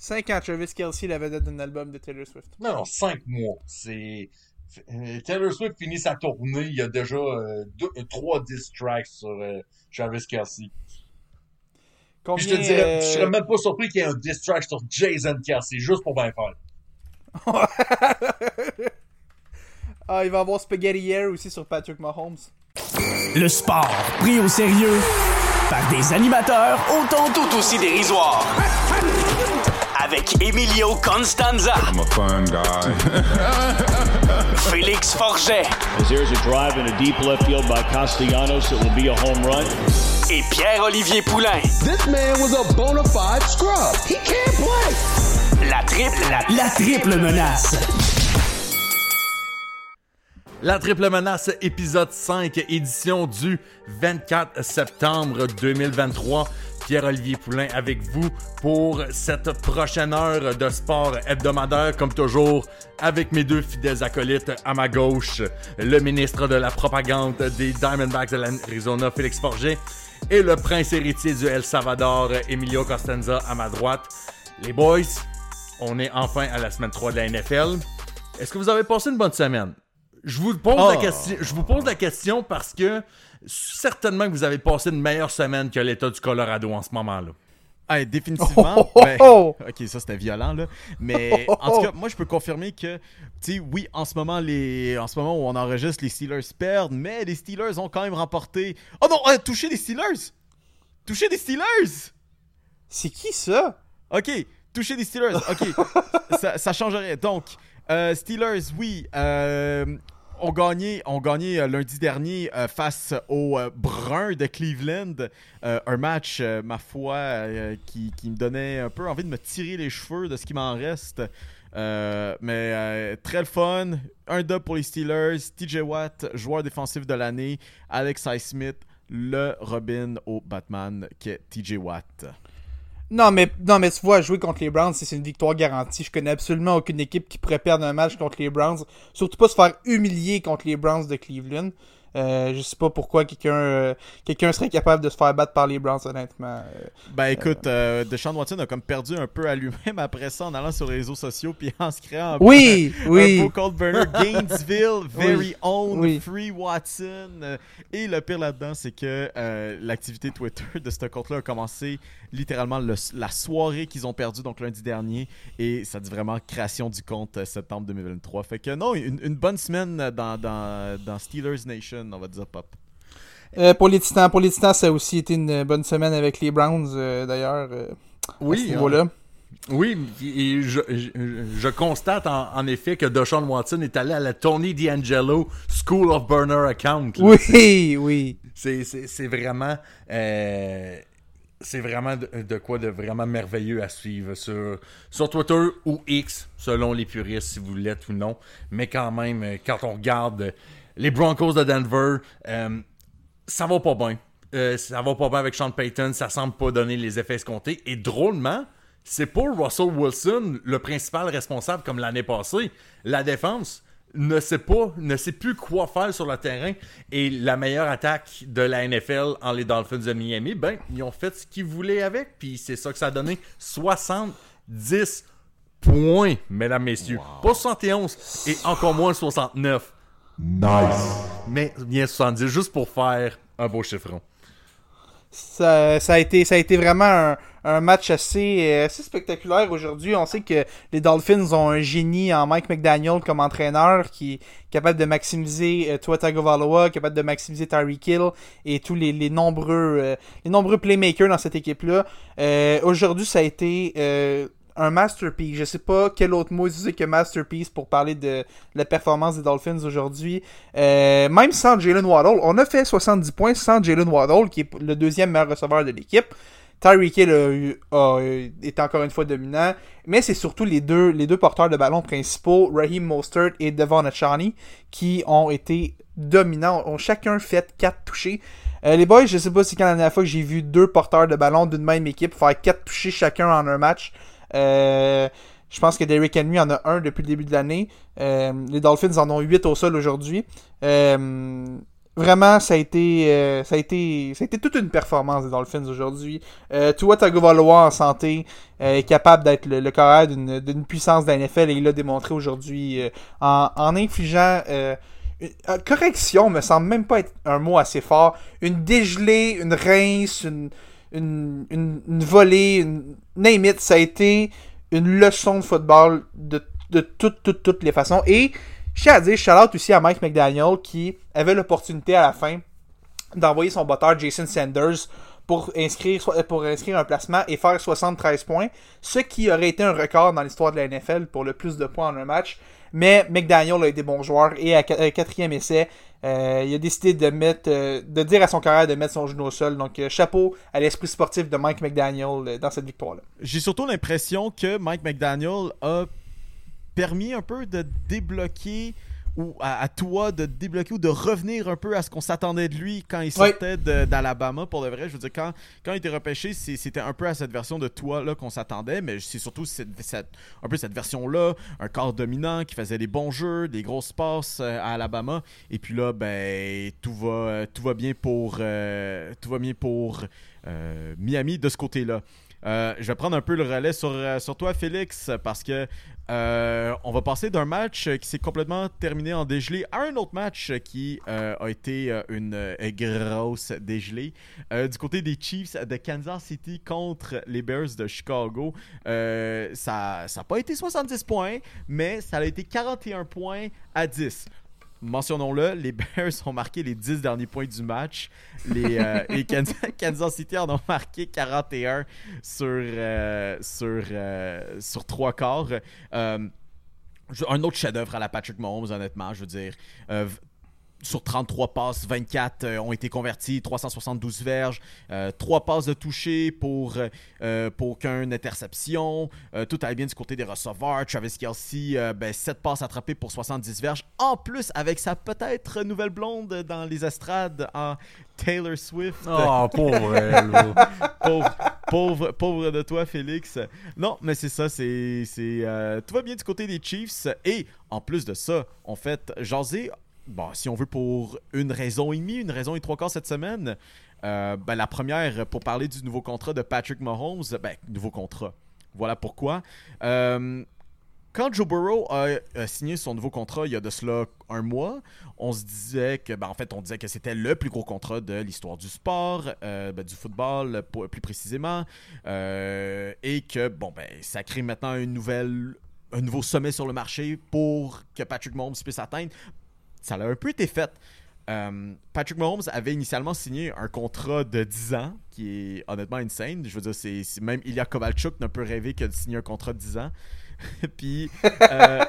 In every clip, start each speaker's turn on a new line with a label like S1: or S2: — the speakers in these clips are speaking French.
S1: 5 ans, Travis Kelsey, la vedette d'un album de Taylor Swift.
S2: Non, non, 5 mois. C'est. euh, Taylor Swift finit sa tournée, il y a déjà euh, deux, euh, trois diss tracks sur euh, Travis Kelsey. Puis je te
S1: Combien,
S2: dirais, je
S1: euh,
S2: serais même pas surpris qu'il y ait un diss track sur Jason Kelsey, juste pour bien faire.
S1: ah, il va y avoir Spaghetti Air aussi sur Patrick Mahomes.
S3: Le sport pris au sérieux par des animateurs autant tout aussi dérisoires. Avec Emilio Constanza,
S4: I'm a fun guy.
S3: Félix Forget
S5: As there's a drive in a deep left field by Castellanos, it will be a home run.
S3: et Pierre-Olivier Poulain.
S6: This man was a bona fide scrub. He can't play.
S3: La triple, la, la triple menace.
S7: La Triple Menace, épisode 5, édition du 24 septembre 2023. Pierre-Olivier Poulain avec vous pour cette prochaine heure de sport hebdomadaire, comme toujours, avec mes deux fidèles acolytes à ma gauche, le ministre de la propagande des Diamondbacks de l'Arizona, Félix Forget, et le prince héritier du El Salvador, Emilio Costanza, à ma droite. Les boys, on est enfin à la semaine 3 de la NFL. Est-ce que vous avez passé une bonne semaine? Je vous pose la question. Je vous pose la question parce que certainement que vous avez passé une meilleure semaine que l'État du Colorado en ce moment-là.
S8: Définitivement.
S1: Oh, oh,
S8: ben,
S1: oh.
S8: ok, ça c'était violent là. Mais en tout cas, moi je peux confirmer que, tu sais, oui, en ce moment, les, en ce moment où on enregistre, les Steelers perdent, mais les Steelers ont quand même remporté. Oh non, euh, touché des Steelers. Touché des Steelers.
S1: C'est qui ça?
S8: Ok, toucher des Steelers. Ok, ça, ça changerait. Donc, euh, Steelers, oui, euh, ont gagné, ont gagné euh, lundi dernier euh, face aux euh, Bruns de Cleveland. Un match, ma foi, qui, me donnait un peu envie de me tirer les cheveux de ce qui m'en reste. Mais très le fun. Un dub pour les Steelers. TJ Watt, joueur défensif de l'année. Alex Highsmith, le Robin au Batman qui est TJ Watt.
S1: Non mais, non, mais tu vois, jouer contre les Browns, c'est une victoire garantie. Je connais absolument aucune équipe qui pourrait perdre un match contre les Browns. Surtout pas se faire humilier contre les Browns de Cleveland. Euh, je sais pas pourquoi quelqu'un euh, quelqu'un serait capable de se faire battre par les Browns, honnêtement. Euh,
S8: Ben écoute, euh, Deshaun Watson a comme perdu un peu à lui-même après ça en allant sur les réseaux sociaux puis en se créant un,
S1: Oui,
S8: un
S1: oui.
S8: beau cold burner Gainesville, very own,
S1: oui.
S8: free Watson. Et le pire là-dedans, c'est que l'activité Twitter de ce compte-là a commencé littéralement le- la soirée qu'ils ont perdu, donc lundi dernier. Et ça dit vraiment création du compte septembre 2023. Fait que non, une, une bonne semaine dans, dans, dans Steelers Nation, on va dire pop.
S1: Euh, pour les Titans, pour les Titans, ça a aussi été une bonne semaine avec les Browns, euh, d'ailleurs. euh, à ce niveau-là.
S7: Oui, et je, je- je constate en, en effet que Deshaun Watson est allé à la Tony D'Angelo School of Burner Account. là.
S1: Oui, oui.
S7: C'est, c'est, c'est vraiment. euh, c'est vraiment de, de quoi de vraiment merveilleux à suivre sur, sur Twitter ou X, selon les puristes, si vous l'êtes ou non. Mais quand même, euh, quand on regarde les Broncos de Denver, euh, ça va pas bien. Euh, ça va pas bien avec Sean Payton, ça semble pas donner les effets escomptés. Et drôlement, c'est pour Russell Wilson le principal responsable comme l'année passée. La défense ne sait pas, ne sait plus quoi faire sur le terrain. Et la meilleure attaque de la NFL en les Dolphins de Miami, ben, ils ont fait ce qu'ils voulaient avec. Puis c'est ça que ça a donné 70 points, mesdames, messieurs. Pas 71 et encore moins 69.
S4: Nice.
S7: Mais bien 70, juste pour faire un beau chiffron.
S1: Ça, ça, a été, ça a été vraiment un, un match assez, euh, assez spectaculaire aujourd'hui. On sait que les Dolphins ont un génie en Mike McDaniel comme entraîneur qui est capable de maximiser euh, Tua Tagovailoa, capable de maximiser Tyreek Hill et tous les, les nombreux euh, les nombreux playmakers dans cette équipe-là. Euh, aujourd'hui, ça a été euh, un masterpiece. Je sais pas quel autre mot utiliser que masterpiece pour parler de la performance des Dolphins aujourd'hui. Euh, même sans Jalen Waddle, on a fait 70 points sans Jalen Waddle, qui est le deuxième meilleur receveur de l'équipe. Tyreek Hill est encore une fois dominant, mais c'est surtout les deux, les deux porteurs de ballon principaux, Raheem Mostert et Devon Achani, qui ont été dominants, ont chacun fait 4 touchés. Euh, les boys, je sais pas si c'est quand la dernière fois que j'ai vu deux porteurs de ballon d'une même équipe faire 4 touchés chacun en un match. Euh, je pense que Derrick Henry en a un depuis le début de l'année. Euh, les Dolphins en ont 8 au sol aujourd'hui. Euh, Vraiment, ça a été, ça a été, ça a été toute une performance des Dolphins aujourd'hui. Euh, Tua Tagovailoa en santé est capable d'être le, le d'une, puissance la NFL et il l'a démontré aujourd'hui en, en infligeant euh, correction, me semble même pas être un mot assez fort. Une dégelée, une rince, une, une, une, volée, une name it, ça a été une leçon de football de, de toutes, toutes, toutes les façons. Et je tiens à dire, shout out aussi à Mike McDaniel qui avait l'opportunité à la fin d'envoyer son botteur Jason Sanders pour inscrire, pour inscrire un placement et faire 73 points, ce qui aurait été un record dans l'histoire de la NFL pour le plus de points en un match. Mais McDaniel a été bon joueur et à à quatrième essai, euh, il a décidé de mettre, euh, de dire à son carrière de mettre son genou au sol. Donc euh, chapeau à l'esprit sportif de Mike McDaniel euh, dans cette victoire-là.
S8: J'ai surtout l'impression que Mike McDaniel a permis un peu de débloquer ou à, à toi de débloquer ou de revenir un peu à ce qu'on s'attendait de lui quand il sortait d'Alabama pour de vrai. Je veux dire, quand, quand il était repêché, c'était un peu à cette version de toi là qu'on s'attendait, mais c'est surtout cette, cette- un peu cette version-là, un corps dominant qui faisait des bons jeux, des grosses passes euh, à Alabama. Et puis là, ben tout va, tout va bien pour, euh, tout va bien pour euh, Miami de ce côté-là. Euh, je vais prendre un peu le relais sur, euh, sur toi, Félix, parce que euh, on va passer d'un match qui s'est complètement terminé en dégelé à un autre match qui a été une grosse dégelée. Du côté des Chiefs de Kansas City contre les Bears de Chicago, ça n'a pas été 70 points, mais ça a été 41 points à 10. Mentionnons-le, les Bears ont marqué les 10 derniers points du match. Les, euh, et Kansas, Kansas City en ont marqué 41 sur, euh, sur, euh, sur trois quarts. Euh, un autre chef-d'œuvre à la Patrick Mahomes, honnêtement, je veux dire. Euh, sur 33 passes, 24 euh, ont été convertis, 372 verges, 3 passes de toucher pour, euh, pour aucune interception. Euh, tout allait bien du côté des receveurs. Travis Kelsey, euh, ben, 7 passes attrapées pour 70 verges. En plus, avec sa peut-être nouvelle blonde dans les estrades en Taylor Swift.
S7: Oh, pauvre elle,
S8: pauvre, pauvre, pauvre de toi, Félix. Non, mais c'est ça, c'est, c'est, euh, tout va bien du côté des Chiefs. Et en plus de ça, en fait, jaser, bon, si on veut pour une raison et demie, une raison et trois quarts cette semaine. euh, ben, la première, pour parler du nouveau contrat de Patrick Mahomes, ben, nouveau contrat. Voilà pourquoi. Euh, quand Joe Burrow a, signé son nouveau contrat il y a de cela un mois, on se disait que, ben, en fait, on disait que c'était le plus gros contrat de l'histoire du sport, euh, ben, du football plus précisément, et que, bon, ben, ça crée maintenant une nouvelle, un nouveau sommet sur le marché pour que Patrick Mahomes puisse atteindre. Ça a un peu été fait. Euh, Patrick Mahomes avait initialement signé un contrat de 10 ans, qui est honnêtement insane. Je veux dire, même Ilya Kovalchuk n'a peut rêver que de signer un contrat de 10 ans. puis, euh,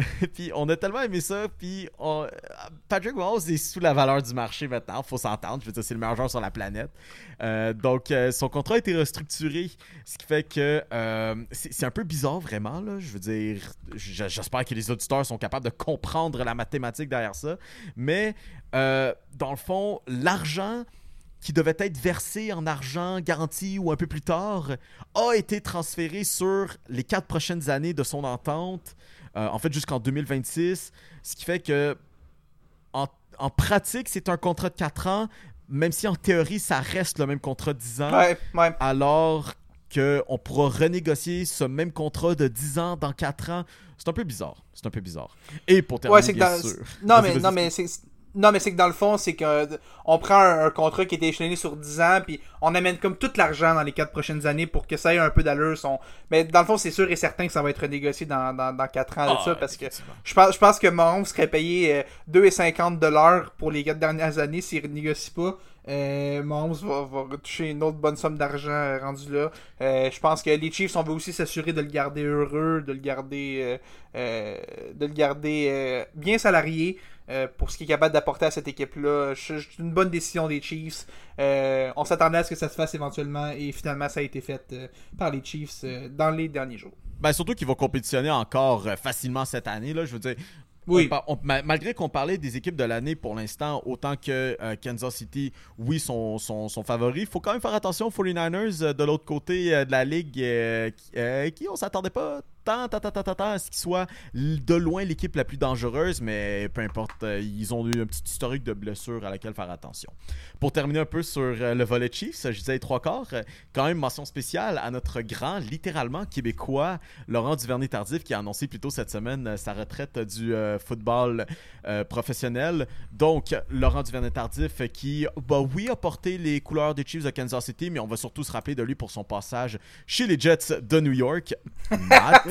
S8: puis on a tellement aimé ça. Puis on- Patrick Mahomes est sous la valeur du marché maintenant. Faut s'entendre. Je veux dire, c'est le meilleur joueur sur la planète. Euh, donc, euh, son contrat a été restructuré, ce qui fait que euh, c'est un peu bizarre vraiment. Là. Je veux dire, j'espère que les auditeurs sont capables de comprendre la mathématique derrière ça. Mais dans le fond, l'argent qui devait être versé en argent garanti ou un peu plus tard a été transféré sur les quatre prochaines années de son entente, euh, en fait jusqu'en 2026, ce qui fait que en, en pratique c'est un contrat de 4 ans, même si en théorie ça reste le même contrat de 10 ans,
S1: Ouais, ouais.
S8: alors qu'on pourra renégocier ce même contrat de 10 ans dans 4 ans. C'est un peu bizarre. C'est un peu bizarre. Et pour terminer,
S1: Ouais, que
S8: bien
S1: dans...
S8: sûr.
S1: Non, mais, non, mais c'est. Non, mais c'est que dans le fond, c'est que euh, on prend un, un contrat qui est échelonné sur 10 ans, puis on amène comme tout l'argent dans les 4 prochaines années pour que ça ait un peu d'allure. Son... Mais dans le fond, c'est sûr et certain que ça va être renégocié dans, dans, dans 4 ans de
S8: Ah,
S1: ça, parce que je pense, je pense que Mahomes serait payé euh, 2,50 dollars pour les 4 dernières années s'il renégocie pas. Euh, Mahomes va, va toucher une autre bonne somme d'argent euh, rendu là. Euh, je pense que les Chiefs, on veut aussi s'assurer de le garder heureux, de le garder, euh, euh, de le garder euh, bien salarié euh, pour ce qu'il est capable d'apporter à cette équipe-là. C'est une bonne décision des Chiefs. Euh, on s'attendait à ce que ça se fasse éventuellement et finalement ça a été fait euh, par les Chiefs dans les derniers jours.
S8: Ben, surtout qu'ils vont compétitionner encore facilement cette année. Là, je veux dire,
S1: Oui.
S8: on on- malgré qu'on parlait des équipes de l'année pour l'instant, autant que euh, Kansas City, oui, sont, sont, sont favoris, il faut quand même faire attention aux 49ers euh, de l'autre côté euh, de la ligue, qui, qui on s'attendait pas tant, tant, tant, tant, tant, à ce qu'ils soient de loin l'équipe la plus dangereuse, mais peu importe, euh, ils ont eu un petit historique de blessures à laquelle faire attention. Pour terminer un peu sur euh, le volet Chiefs, je disais trois quarts, euh, quand même mention spéciale à notre grand, littéralement québécois, Laurent Duvernay-Tardif, qui a annoncé plus tôt cette semaine sa retraite du football professionnel. Donc, Laurent Duvernay-Tardif, qui, bah oui, a porté les couleurs des Chiefs de Kansas City, mais on va surtout se rappeler de lui pour son passage chez les Jets de New York. Matt,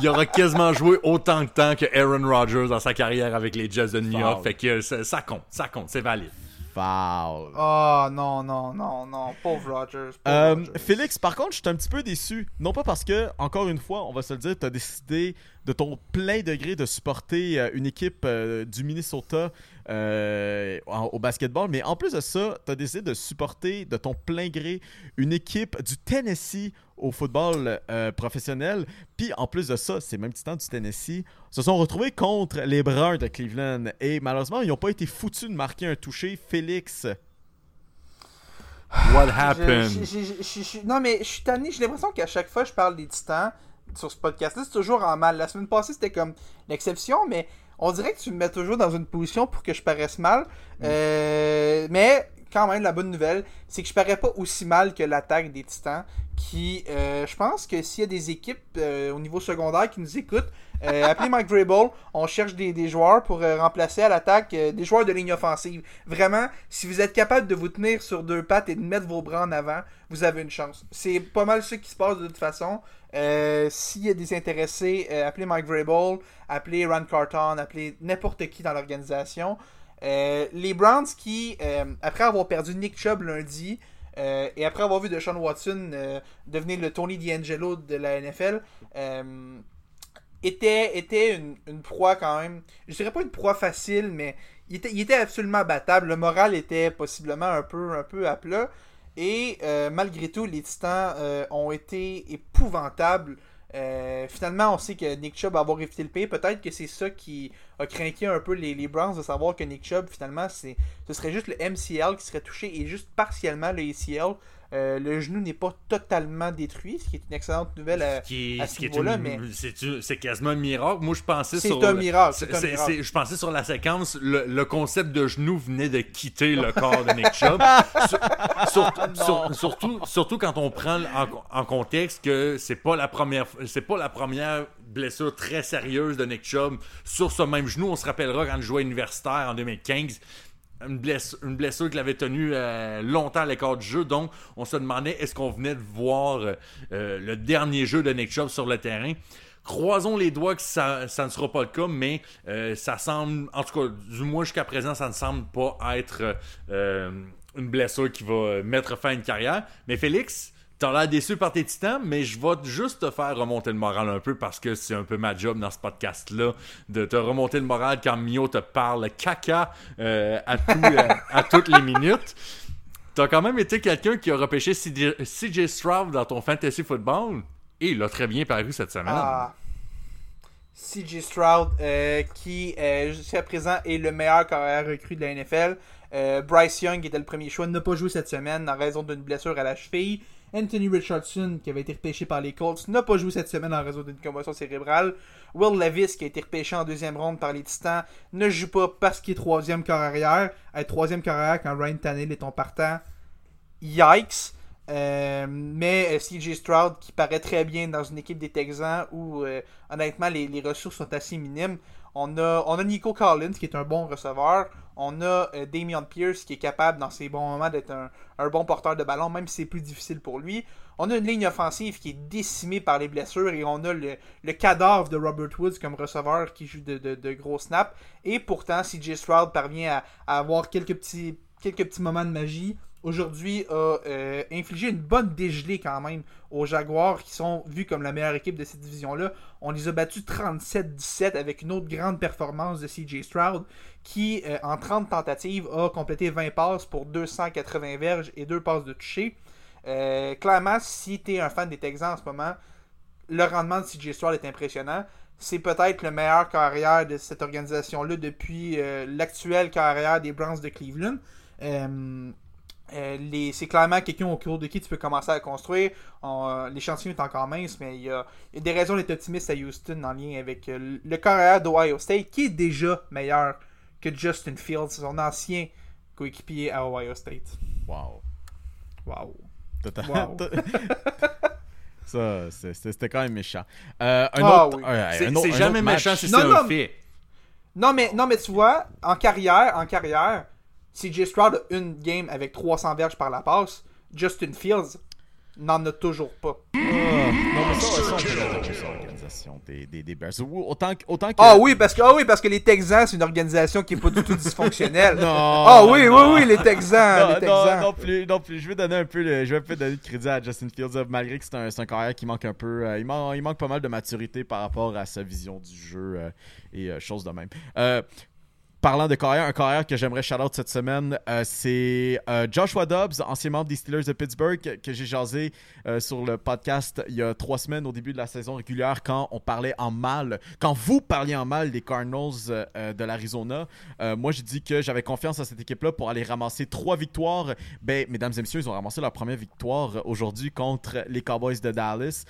S7: Il aura quasiment joué autant de temps que Aaron Rodgers dans sa carrière avec les Jets de New York.
S8: Foul.
S7: Fait que euh, ça, ça compte, ça compte, c'est valide.
S8: foul.
S1: Oh non, non, non, non. Pauvre Rogers. pauvre
S8: Euh,
S1: Rodgers.
S8: Félix, par contre, je suis un petit peu déçu. Non pas parce que, encore une fois, on va se le dire, tu as décidé de ton plein degré de supporter euh, une équipe euh, du Minnesota euh, en- au basketball, mais en plus de ça, tu as décidé de supporter de ton plein gré une équipe du Tennessee au football euh, professionnel. Puis en plus de ça, ces mêmes titans du Tennessee se sont retrouvés contre les Bruns de Cleveland. Et malheureusement, ils n'ont pas été foutus de marquer un touché. Félix,
S7: What
S1: Je-
S7: happened?
S1: je- je- je- je- non, mais je suis tanné. J'ai l'impression qu'à chaque fois que je parle des titans sur ce podcast-là, c'est toujours en mal. La semaine passée, c'était comme l'exception, mais on dirait que tu me mets toujours dans une position pour que je paraisse mal. Euh, mais quand même, la bonne nouvelle, c'est que je parais pas aussi mal que l'attaque des titans. Qui, euh, je pense que s'il y a des équipes euh, au niveau secondaire qui nous écoutent, euh, appelez Mike Vrabel. On cherche des, joueurs pour remplacer à l'attaque des joueurs de ligne offensive. Vraiment, si vous êtes capable de vous tenir sur deux pattes et de mettre vos bras en avant, vous avez une chance. C'est pas mal ce qui se passe de toute façon. S'il y a des intéressés, appelez Mike Vrabel, appelez Rand Carton, appelez n'importe qui dans l'organisation. Euh, les Browns qui, euh, après avoir perdu Nick Chubb lundi, euh, et après avoir vu Deshaun Watson devenir le Tony D'Angelo de la NFL, était, était une, proie quand même. Je dirais pas une proie facile, mais il était, absolument battable. Le moral était possiblement un peu, un peu à plat. Et malgré tout, les Titans ont été épouvantables. Euh, finalement, on sait que Nick Chubb va avoir évité le pays. Peut-être que c'est ça qui a craqué un peu les, les Browns de savoir que Nick Chubb, finalement, ce serait juste le MCL qui serait touché et juste partiellement le ACL. Euh, le genou n'est pas totalement détruit, ce qui est une excellente nouvelle à,
S7: qui est,
S1: à
S7: ce
S1: niveau-là, mais-
S7: c'est, quasiment un miracle. Moi, je pensais
S1: C'est
S7: sur.
S1: un miracle, un
S7: je pensais sur la séquence, le, le concept de genou venait de quitter le corps de Nick Chubb. Sur- sur- sur- surtout, surtout quand on prend en, en contexte que c'est pas la première, c'est pas la première blessure très sérieuse de Nick Chubb sur ce même genou. On se rappellera quand il jouait universitaire en 2015 une blessure, une blessure qu'il avait tenue euh, longtemps à l'écart du jeu. Donc, on se demandait est-ce qu'on venait de voir euh, le dernier jeu de Nick Chubb sur le terrain? Croisons les doigts que ça, ne sera pas le cas, mais euh, ça semble, en tout cas, du moins jusqu'à présent, ça ne semble pas être une blessure qui va mettre fin à une carrière. Mais Félix, T'as l'air déçu par tes titans, mais je vais juste te faire remonter le moral un peu parce que c'est un peu ma job dans ce podcast-là de te remonter le moral quand Mio te parle caca euh, à, tout, euh, à toutes les minutes. T'as quand même été quelqu'un qui a repêché CJ CJ Stroud dans ton fantasy football et il a très bien paru cette semaine.
S1: Ah. CJ Stroud, euh, qui euh, jusqu'à présent est le meilleur carrière recrue de la NFL. Euh, Bryce Young, qui était le premier choix, n'a pas joué cette semaine en raison d'une blessure à la cheville. Anthony Richardson, qui avait été repêché par les Colts, n'a pas joué cette semaine en raison d'une commotion cérébrale. Will Levis, qui a été repêché en deuxième ronde par les Titans, ne joue pas parce qu'il est troisième corps arrière. Être troisième corps arrière quand Ryan Tannehill est ton partant, yikes. Euh, mais euh, CJ Stroud qui paraît très bien dans une équipe des Texans où euh, honnêtement les ressources sont assez minimes. On a, Nico Collins qui est un bon receveur. On a euh, Damian Pierce qui est capable dans ses bons moments d'être un, bon porteur de ballon, même si c'est plus difficile pour lui. On a une ligne offensive qui est décimée par les blessures et on a le, cadavre de Robert Woods comme receveur qui joue de, gros snaps. Et pourtant, CJ Stroud parvient à, à avoir quelques petits, quelques petits moments de magie aujourd'hui a euh, infligé une bonne dégelée quand même aux Jaguars qui sont vus comme la meilleure équipe de cette division-là. On les a battus 37-17 avec une autre grande performance de CJ Stroud qui, euh, en 30 tentatives, a complété 20 passes pour 280 verges et 2 passes de toucher. Euh, clairement, si tu es un fan des Texans en ce moment, le rendement de CJ Stroud est impressionnant. C'est peut-être le meilleur carrière de cette organisation-là depuis l'actuelle carrière des Browns de Cleveland. Euh, c'est clairement quelqu'un au cours de qui tu peux commencer à construire. On- euh, L'échantillon est encore mince, mais il y, a, il y a des raisons d'être optimiste à Houston en lien avec euh, le carrière d'Ohio State, qui est déjà meilleur que Justin Fields, son ancien coéquipier à Ohio State.
S8: Wow.
S1: Wow. Wow.
S8: Ça, c'était quand même méchant. Euh, un
S1: Ah
S8: autre,
S1: oui.
S2: C'est jamais
S8: autre
S2: méchant si c'est
S1: Non,
S2: un
S1: non,
S2: fait.
S1: Non mais, non, mais tu vois, en carrière, en carrière, CJ Stroud a une game avec 300 verges par la passe. Justin Fields n'en a toujours pas.
S8: Ah, non, mais ça, l'organisation des, des, des Bears. Ou- Autant que, autant que...
S1: Ah oui, parce que, ah oui, parce que les Texans, c'est une organisation qui est pas du tout dysfonctionnelle.
S8: Non,
S1: Ah oui, oui, oui, les Texans,
S8: non,
S1: les
S8: non,
S1: Texans.
S8: non plus, non plus. Je vais donner un peu, le- je vais un peu donner de crédit à Justin Fields, euh, malgré que c'est un, carrière qui manque un peu, euh, il, man- il manque pas mal de maturité par rapport à sa vision du jeu euh, et euh, choses de même. Parlant de carrière, un carrière que j'aimerais shout-out cette semaine, euh, c'est euh, Joshua Dobbs, ancien membre des Steelers de Pittsburgh, que, que j'ai jasé euh, sur le podcast il y a trois semaines au début de la saison régulière quand on parlait en mal, quand vous parliez en mal des Cardinals euh, de l'Arizona. Moi, j'ai dit que j'avais confiance à cette équipe-là pour aller ramasser trois victoires. Ben, mesdames et messieurs, ils ont ramassé leur première victoire aujourd'hui contre les Cowboys de Dallas.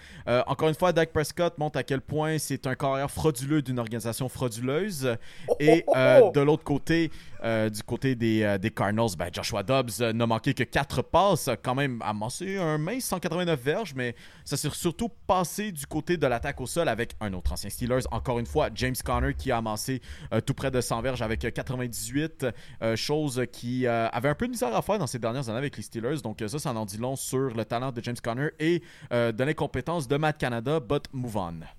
S8: Encore une fois, Dak Prescott montre à quel point c'est un carrière frauduleux d'une organisation frauduleuse. Et euh, de l'autre côté, euh, du côté des, euh, des Cardinals, ben, Joshua Dobbs euh, n'a manqué que 4 passes, quand même amassé un mince 189 verges, mais ça s'est surtout passé du côté de l'attaque au sol avec un autre ancien Steelers, encore une fois, James Conner qui a amassé tout près de 100 verges avec euh, 98, euh, chose qui avait un peu de misère à faire dans ces dernières années avec les Steelers, donc ça, ça en dit long sur le talent de James Conner et de l'incompétence de Matt Canada, but move on.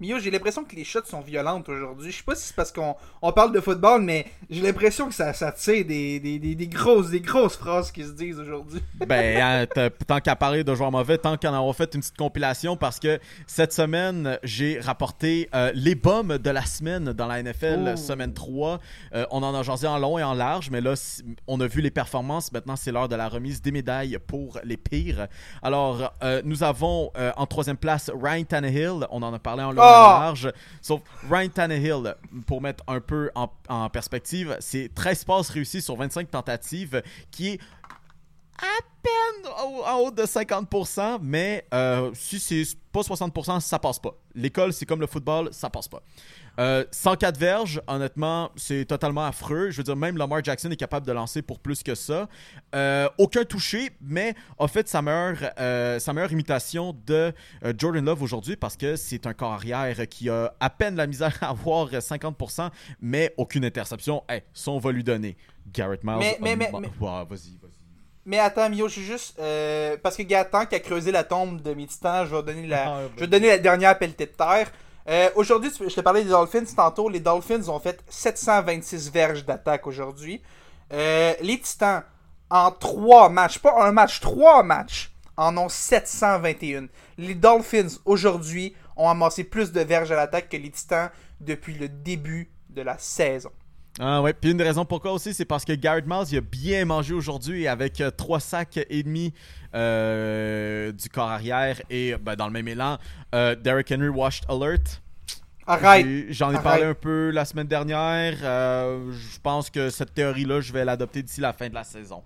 S1: Mio, j'ai l'impression que les shots sont violentes aujourd'hui. Je sais pas si c'est parce qu'on on parle de football, mais j'ai l'impression que ça, ça tire des, des, des, des grosses, des grosses phrases qui se disent aujourd'hui.
S8: Ben, hein, tant qu'à parler de joueurs mauvais, tant qu'en avoir fait une petite compilation, parce que cette semaine, j'ai rapporté euh, les bombes de la semaine dans la NFL,
S1: Oh.
S8: semaine 3. Euh, on en a jasé en long et en large, mais là, on a vu les performances. Maintenant, c'est l'heure de la remise des médailles pour les pires. Alors, euh, nous avons euh, en troisième place Ryan Tannehill. On en a parlé en long en large. Sauf Ryan Tannehill, pour mettre un peu en, perspective, c'est 13 passes réussies sur 25 tentatives, qui est à peine en haut de 50%, mais euh, si c'est pas 60%, ça passe pas. L'école, c'est comme le football, ça passe pas. Euh, 104 verges, honnêtement, c'est totalement affreux. Je veux dire, même Lamar Jackson est capable de lancer pour plus que ça. Euh, aucun touché, mais a fait sa meilleure, euh, sa meilleure imitation de euh, Jordan Love aujourd'hui parce que c'est un corps arrière qui a à peine la misère à avoir 50%, mais aucune interception. Hey, ça, on va lui donner. Garrett Miles.
S1: Mais- mais-
S8: a-
S1: mais-
S8: ma-
S1: mais-
S8: Ouais, vas-y, vas-y.
S1: Mais attends, Mio, je suis juste. euh, parce que Gatan qui a creusé la tombe de mes titans, je vais donner la,
S8: Ah,
S1: je vais donner la dernière pelletée de terre. Euh, aujourd'hui, je t'ai parlé des Dolphins tantôt. Les Dolphins ont fait 726 verges d'attaque aujourd'hui. Euh, les Titans, en 3 matchs, pas un match, 3 matchs, en ont 721. Les Dolphins, aujourd'hui, ont amassé plus de verges à l'attaque que les Titans depuis le début de la saison.
S8: Ah ouais, puis une des raisons pourquoi aussi, c'est parce que Garrett Miles, il a bien mangé aujourd'hui avec euh, trois sacs et demi euh, du corps arrière et ben, dans le même élan, euh, Derrick Henry washed alert.
S1: Arrête!
S8: J'en ai
S1: Arrête.
S8: parlé un peu la semaine dernière. Euh, je pense que cette théorie-là, je vais l'adopter d'ici la fin de la saison.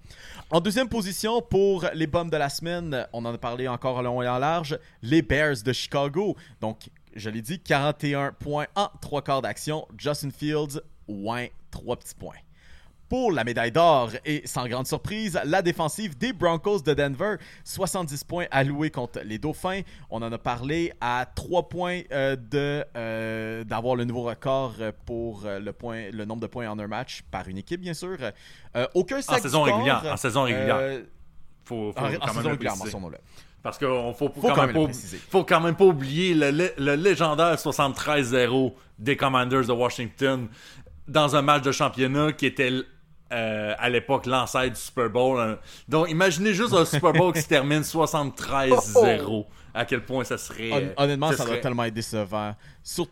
S8: En deuxième position, pour les bombes de la semaine, on en a parlé encore en long et en large, les Bears de Chicago. Donc, je l'ai dit, 41 points en trois quarts d'action. Justin Fields, ouin, trois petits points. Pour la médaille d'or et sans grande surprise, la défensive des Broncos de Denver, 70 points alloués contre les Dauphins. On en a parlé à 3 points euh, de euh, d'avoir le nouveau record euh, pour le point le nombre de points en un match par une équipe bien sûr. Euh, aucun sac
S2: En saison régulière. En saison régulière. faut, faut
S8: en, en
S2: quand même
S8: saison régulière.
S2: Parce qu'il faut, faut,
S8: Faut
S2: quand, même pas, faut quand même pas oublier le, le légendaire 73-0 des Commanders de Washington dans un match de championnat qui était euh, à l'époque l'ancêtre du Super Bowl. hein. Donc imaginez juste un Super Bowl qui se termine 73-0. À quel point ça serait.
S8: Hon- Honnêtement, ça, doit
S2: serait-
S8: tellement être décevant. Sur-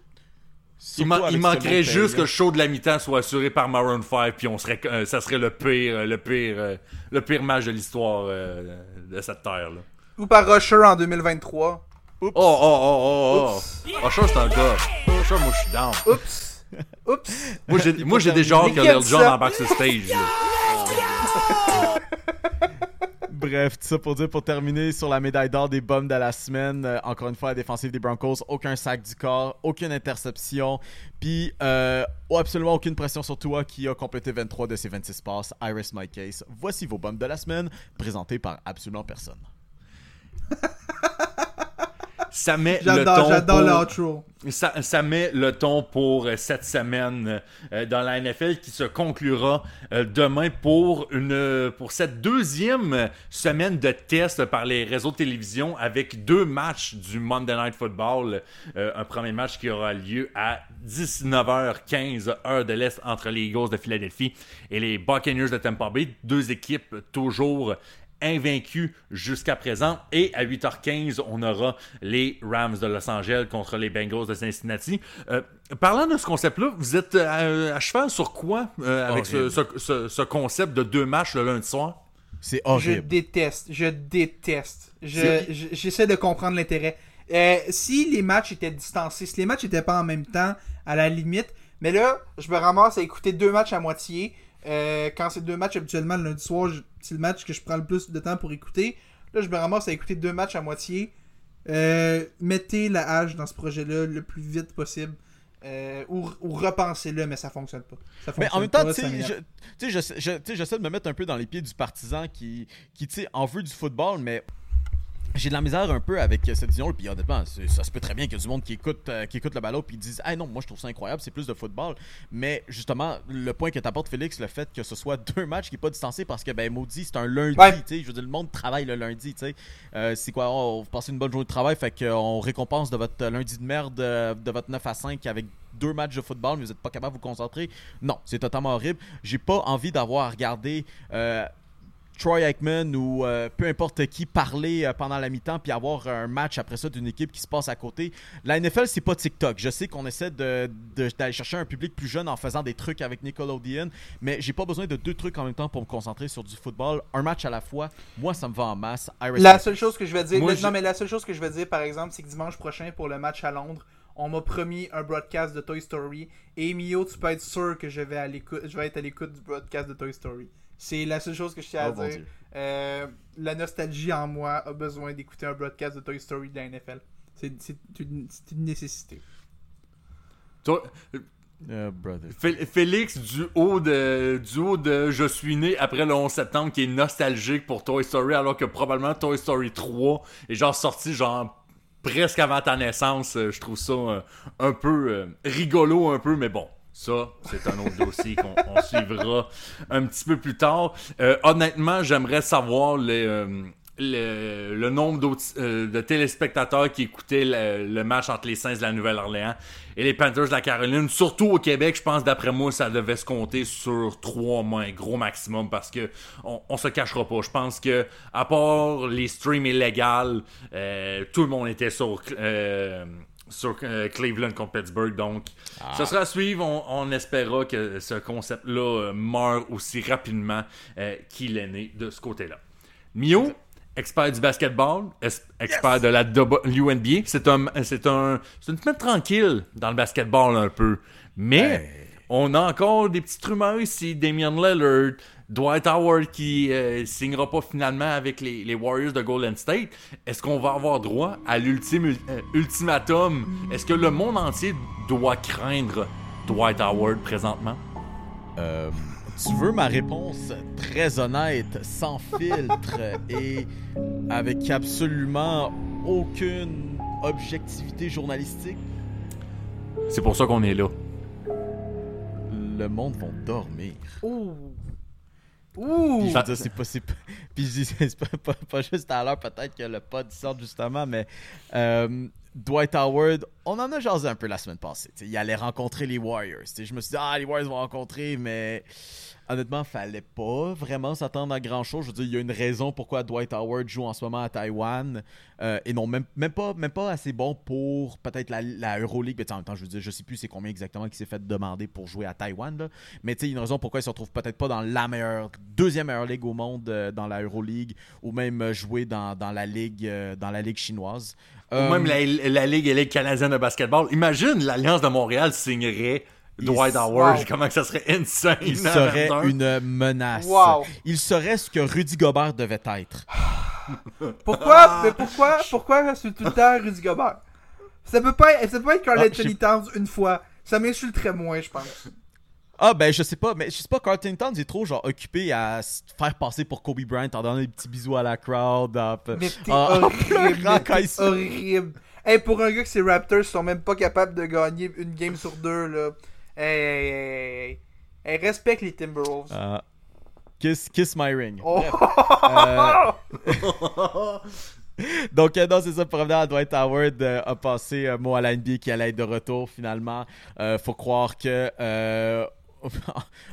S2: Il, man- il manquerait juste que le show de la mi-temps soit assuré par Maroon 5, puis on serait, euh, ça serait le pire, euh, le pire, euh, le pire match de l'histoire euh, de cette terre là.
S1: Ou par Rusher en 2023.
S2: Oh, oh, oh, oh, oh.
S1: Oups.
S2: Usher, c'est un gars. Usher, moi, je suis down.
S1: Oups! Oups!
S2: Moi, j'ai, déjà hâte que Lil
S1: qui
S2: Jon embarque sur le stage.
S8: Bref, tout ça pour dire, pour terminer sur la médaille d'or des bombes de la semaine, euh, encore une fois, la défensive des Broncos, aucun sac du corps, aucune interception, puis euh, absolument aucune pression sur toi qui a complété 23 de ses 26 passes. Iris My Case. Voici vos bombes de la semaine, présentées par absolument personne.
S7: Ça met le ton
S1: j'adore l'outro.
S7: Ça, ça met le ton pour euh, cette semaine euh, dans la NFL qui se conclura euh, demain pour une pour cette deuxième semaine de test par les réseaux de télévision avec deux matchs du Monday Night Football. Un premier match qui aura lieu à 19h15 heure de l'Est entre les Eagles de Philadelphie et les Buccaneers de Tampa Bay. Deux équipes toujours invaincus jusqu'à présent. Et à 8h15, on aura les Rams de Los Angeles contre les Bengals de Cincinnati. Euh, parlant de ce concept-là, vous êtes euh, à cheval sur quoi euh, avec ce, ce- ce- ce concept de deux matchs le lundi soir?
S8: C'est
S1: Je
S8: horrible.
S1: déteste, je déteste. Je- je- J'essaie de comprendre l'intérêt. Euh, si les matchs étaient distancés, si les matchs étaient pas en même temps, à la limite, mais là, je me ramasse à écouter deux matchs à moitié. Euh, quand c'est deux matchs habituellement le lundi soir, c'est le match que je prends le plus de temps pour écouter. Là, je me ramasse à écouter deux matchs à moitié. Euh, mettez la hache dans ce projet-là le plus vite possible. Euh, ou, ou repensez-le, mais ça fonctionne pas. Ça
S8: Mais en même temps, tu sais, j'essaie de me mettre un peu dans les pieds du partisan qui, qui tu sais, en veut du football, mais j'ai de la misère un peu avec cette vision. Puis honnêtement, ça se peut très bien qu'il y ait du monde qui écoute, euh, qui écoute le ballon puis disent Ah non, moi je trouve ça incroyable, c'est plus de football. Mais justement, le point que t'apportes, Félix, le fait que ce soit deux matchs qui n'est pas distancé parce que, ben, maudit, c'est un lundi.
S1: Ouais.
S8: tu sais, Je veux dire, le monde travaille le lundi. tu sais. Euh, c'est quoi On vous passez une bonne journée de travail, fait qu'on récompense de votre lundi de merde, euh, de votre 9 à 5 avec deux matchs de football, mais vous n'êtes pas capable de vous concentrer. Non, c'est totalement horrible. J'ai pas envie d'avoir à regarder. euh, Troy Aikman ou euh, peu importe qui parler euh, pendant la mi-temps puis avoir un match après ça d'une équipe qui se passe à côté. La NFL, c'est pas TikTok. Je sais qu'on essaie de- de- d'aller chercher un public plus jeune en faisant des trucs avec Nickelodeon, mais j'ai pas besoin de deux trucs en même temps pour me concentrer sur du football. Un match à la fois, moi, ça me va en masse. Iris
S1: La seule chose que je vais dire,
S7: Moi,
S1: non,
S7: je-
S1: mais la seule chose que je vais dire, par exemple, c'est que dimanche prochain, pour le match à Londres, on m'a promis un broadcast de Toy Story. Et Mio, tu peux être sûr que je vais, à l'écoute, je vais être à l'écoute du broadcast de Toy Story. C'est la seule chose que je tiens à
S8: Oh,
S1: dire. Euh, la nostalgie en moi a besoin d'écouter un broadcast de Toy Story de la NFL. C'est c'est une, c'est une nécessité.
S7: Toi,
S8: Euh, brother.
S7: Fé- Félix, du haut, de, du haut de Je suis né après le 11 septembre, qui est nostalgique pour Toy Story, alors que probablement Toy Story 3 est genre sorti genre presque avant ta naissance. Euh, Je trouve ça euh, un peu euh, rigolo, un peu, mais bon. Ça, c'est un autre dossier qu'on on suivra un petit peu plus tard. Euh, honnêtement, j'aimerais savoir les, euh, le, le nombre euh, de téléspectateurs qui écoutaient le, le match entre les Saints de la Nouvelle-Orléans et les Panthers de la Caroline. Surtout au Québec, je pense, d'après moi, ça devait se compter sur trois mois, gros maximum, parce que on, on se cachera pas. Je pense que, à part les streams illégaux, euh, tout le monde était sur... sur euh, Cleveland contre Pittsburgh. Donc, ce sera à suivre. On, on espérera que ce concept-là euh, meurt aussi rapidement euh, qu'il est né de ce côté-là. Mio, expert du basketball, expert de la WNBA. C'est un, c'est un, c'est une semaine tranquille dans le basketball un peu. Mais on a encore des petites rumeurs ici. Damian Lillard, Dwight Howard qui euh, signera pas finalement avec les, les Warriors de Golden State. Est-ce qu'on va avoir droit à l'ultime ul- euh, ultimatum? Est-ce que le monde entier doit craindre Dwight Howard présentement?
S8: Euh, tu veux ma réponse très honnête, sans filtre et avec absolument aucune objectivité journalistique?
S7: C'est pour ça qu'on est là.
S8: Le monde va dormir.
S1: Ouh!
S8: Puis
S1: Ouh!
S8: je veux dire, c'est pas, c'est pas- puis je dis, c'est pas, pas- pas juste à l'heure peut-être que le pod sort justement, mais euh, Dwight Howard, on en a jasé un peu la semaine passée. T'sais, il allait rencontrer les Warriors. T'sais, je me suis dit, ah, les Warriors vont rencontrer, mais honnêtement, fallait pas vraiment s'attendre à grand chose. Je veux dire, il y a une raison pourquoi Dwight Howard joue en ce moment à Taïwan euh, et non, même, même, pas, même pas assez bon pour peut-être la, la Euroleague. Mais en même temps, je veux dire, je sais plus c'est combien exactement qui s'est fait demander pour jouer à Taïwan. Là. Mais tu sais, il y a une raison pourquoi il se retrouve peut-être pas dans la meilleure, deuxième meilleure ligue au monde euh, dans la Euroleague ou même euh, jouer dans, dans la ligue euh, dans la ligue chinoise.
S7: Ou même la, la Ligue, la Ligue canadienne de basketball. Imagine, l'Alliance de Montréal signerait
S2: Dwight
S8: il-
S2: Howard,
S1: wow.
S2: comment que ça serait insane.
S8: Il
S2: à
S8: serait
S2: 21.
S8: une menace.
S1: Wow.
S8: Il serait ce que Rudy Gobert devait être.
S1: Pourquoi, mais pourquoi, pourquoi c'est tout le temps Rudy Gobert? Ça peut pas, ça peut pas être Carl
S8: Ah,
S1: Anthony Towns une fois. Ça m'insulterait moins, je pense.
S8: Ah ben je sais pas, mais je sais pas, Carlton Towns est trop genre occupé à se faire passer pour Kobe Bryant en donnant des petits bisous à la crowd. en
S1: Mais t'es
S8: en- en
S1: horrible,
S8: pleurant
S1: mais horrible. Hey, pour un gars que ces Raptors sont même pas capables de gagner une game sur deux, là. Hey, hey, hey, hey, respecte les Timberwolves.
S8: Ah. kiss, kiss my ring.
S1: Oh.
S8: Euh, Donc, euh, non, c'est ça. Revenir à Dwight Howard, euh, a passé un mot à qui allait être de retour finalement. Euh, faut croire que,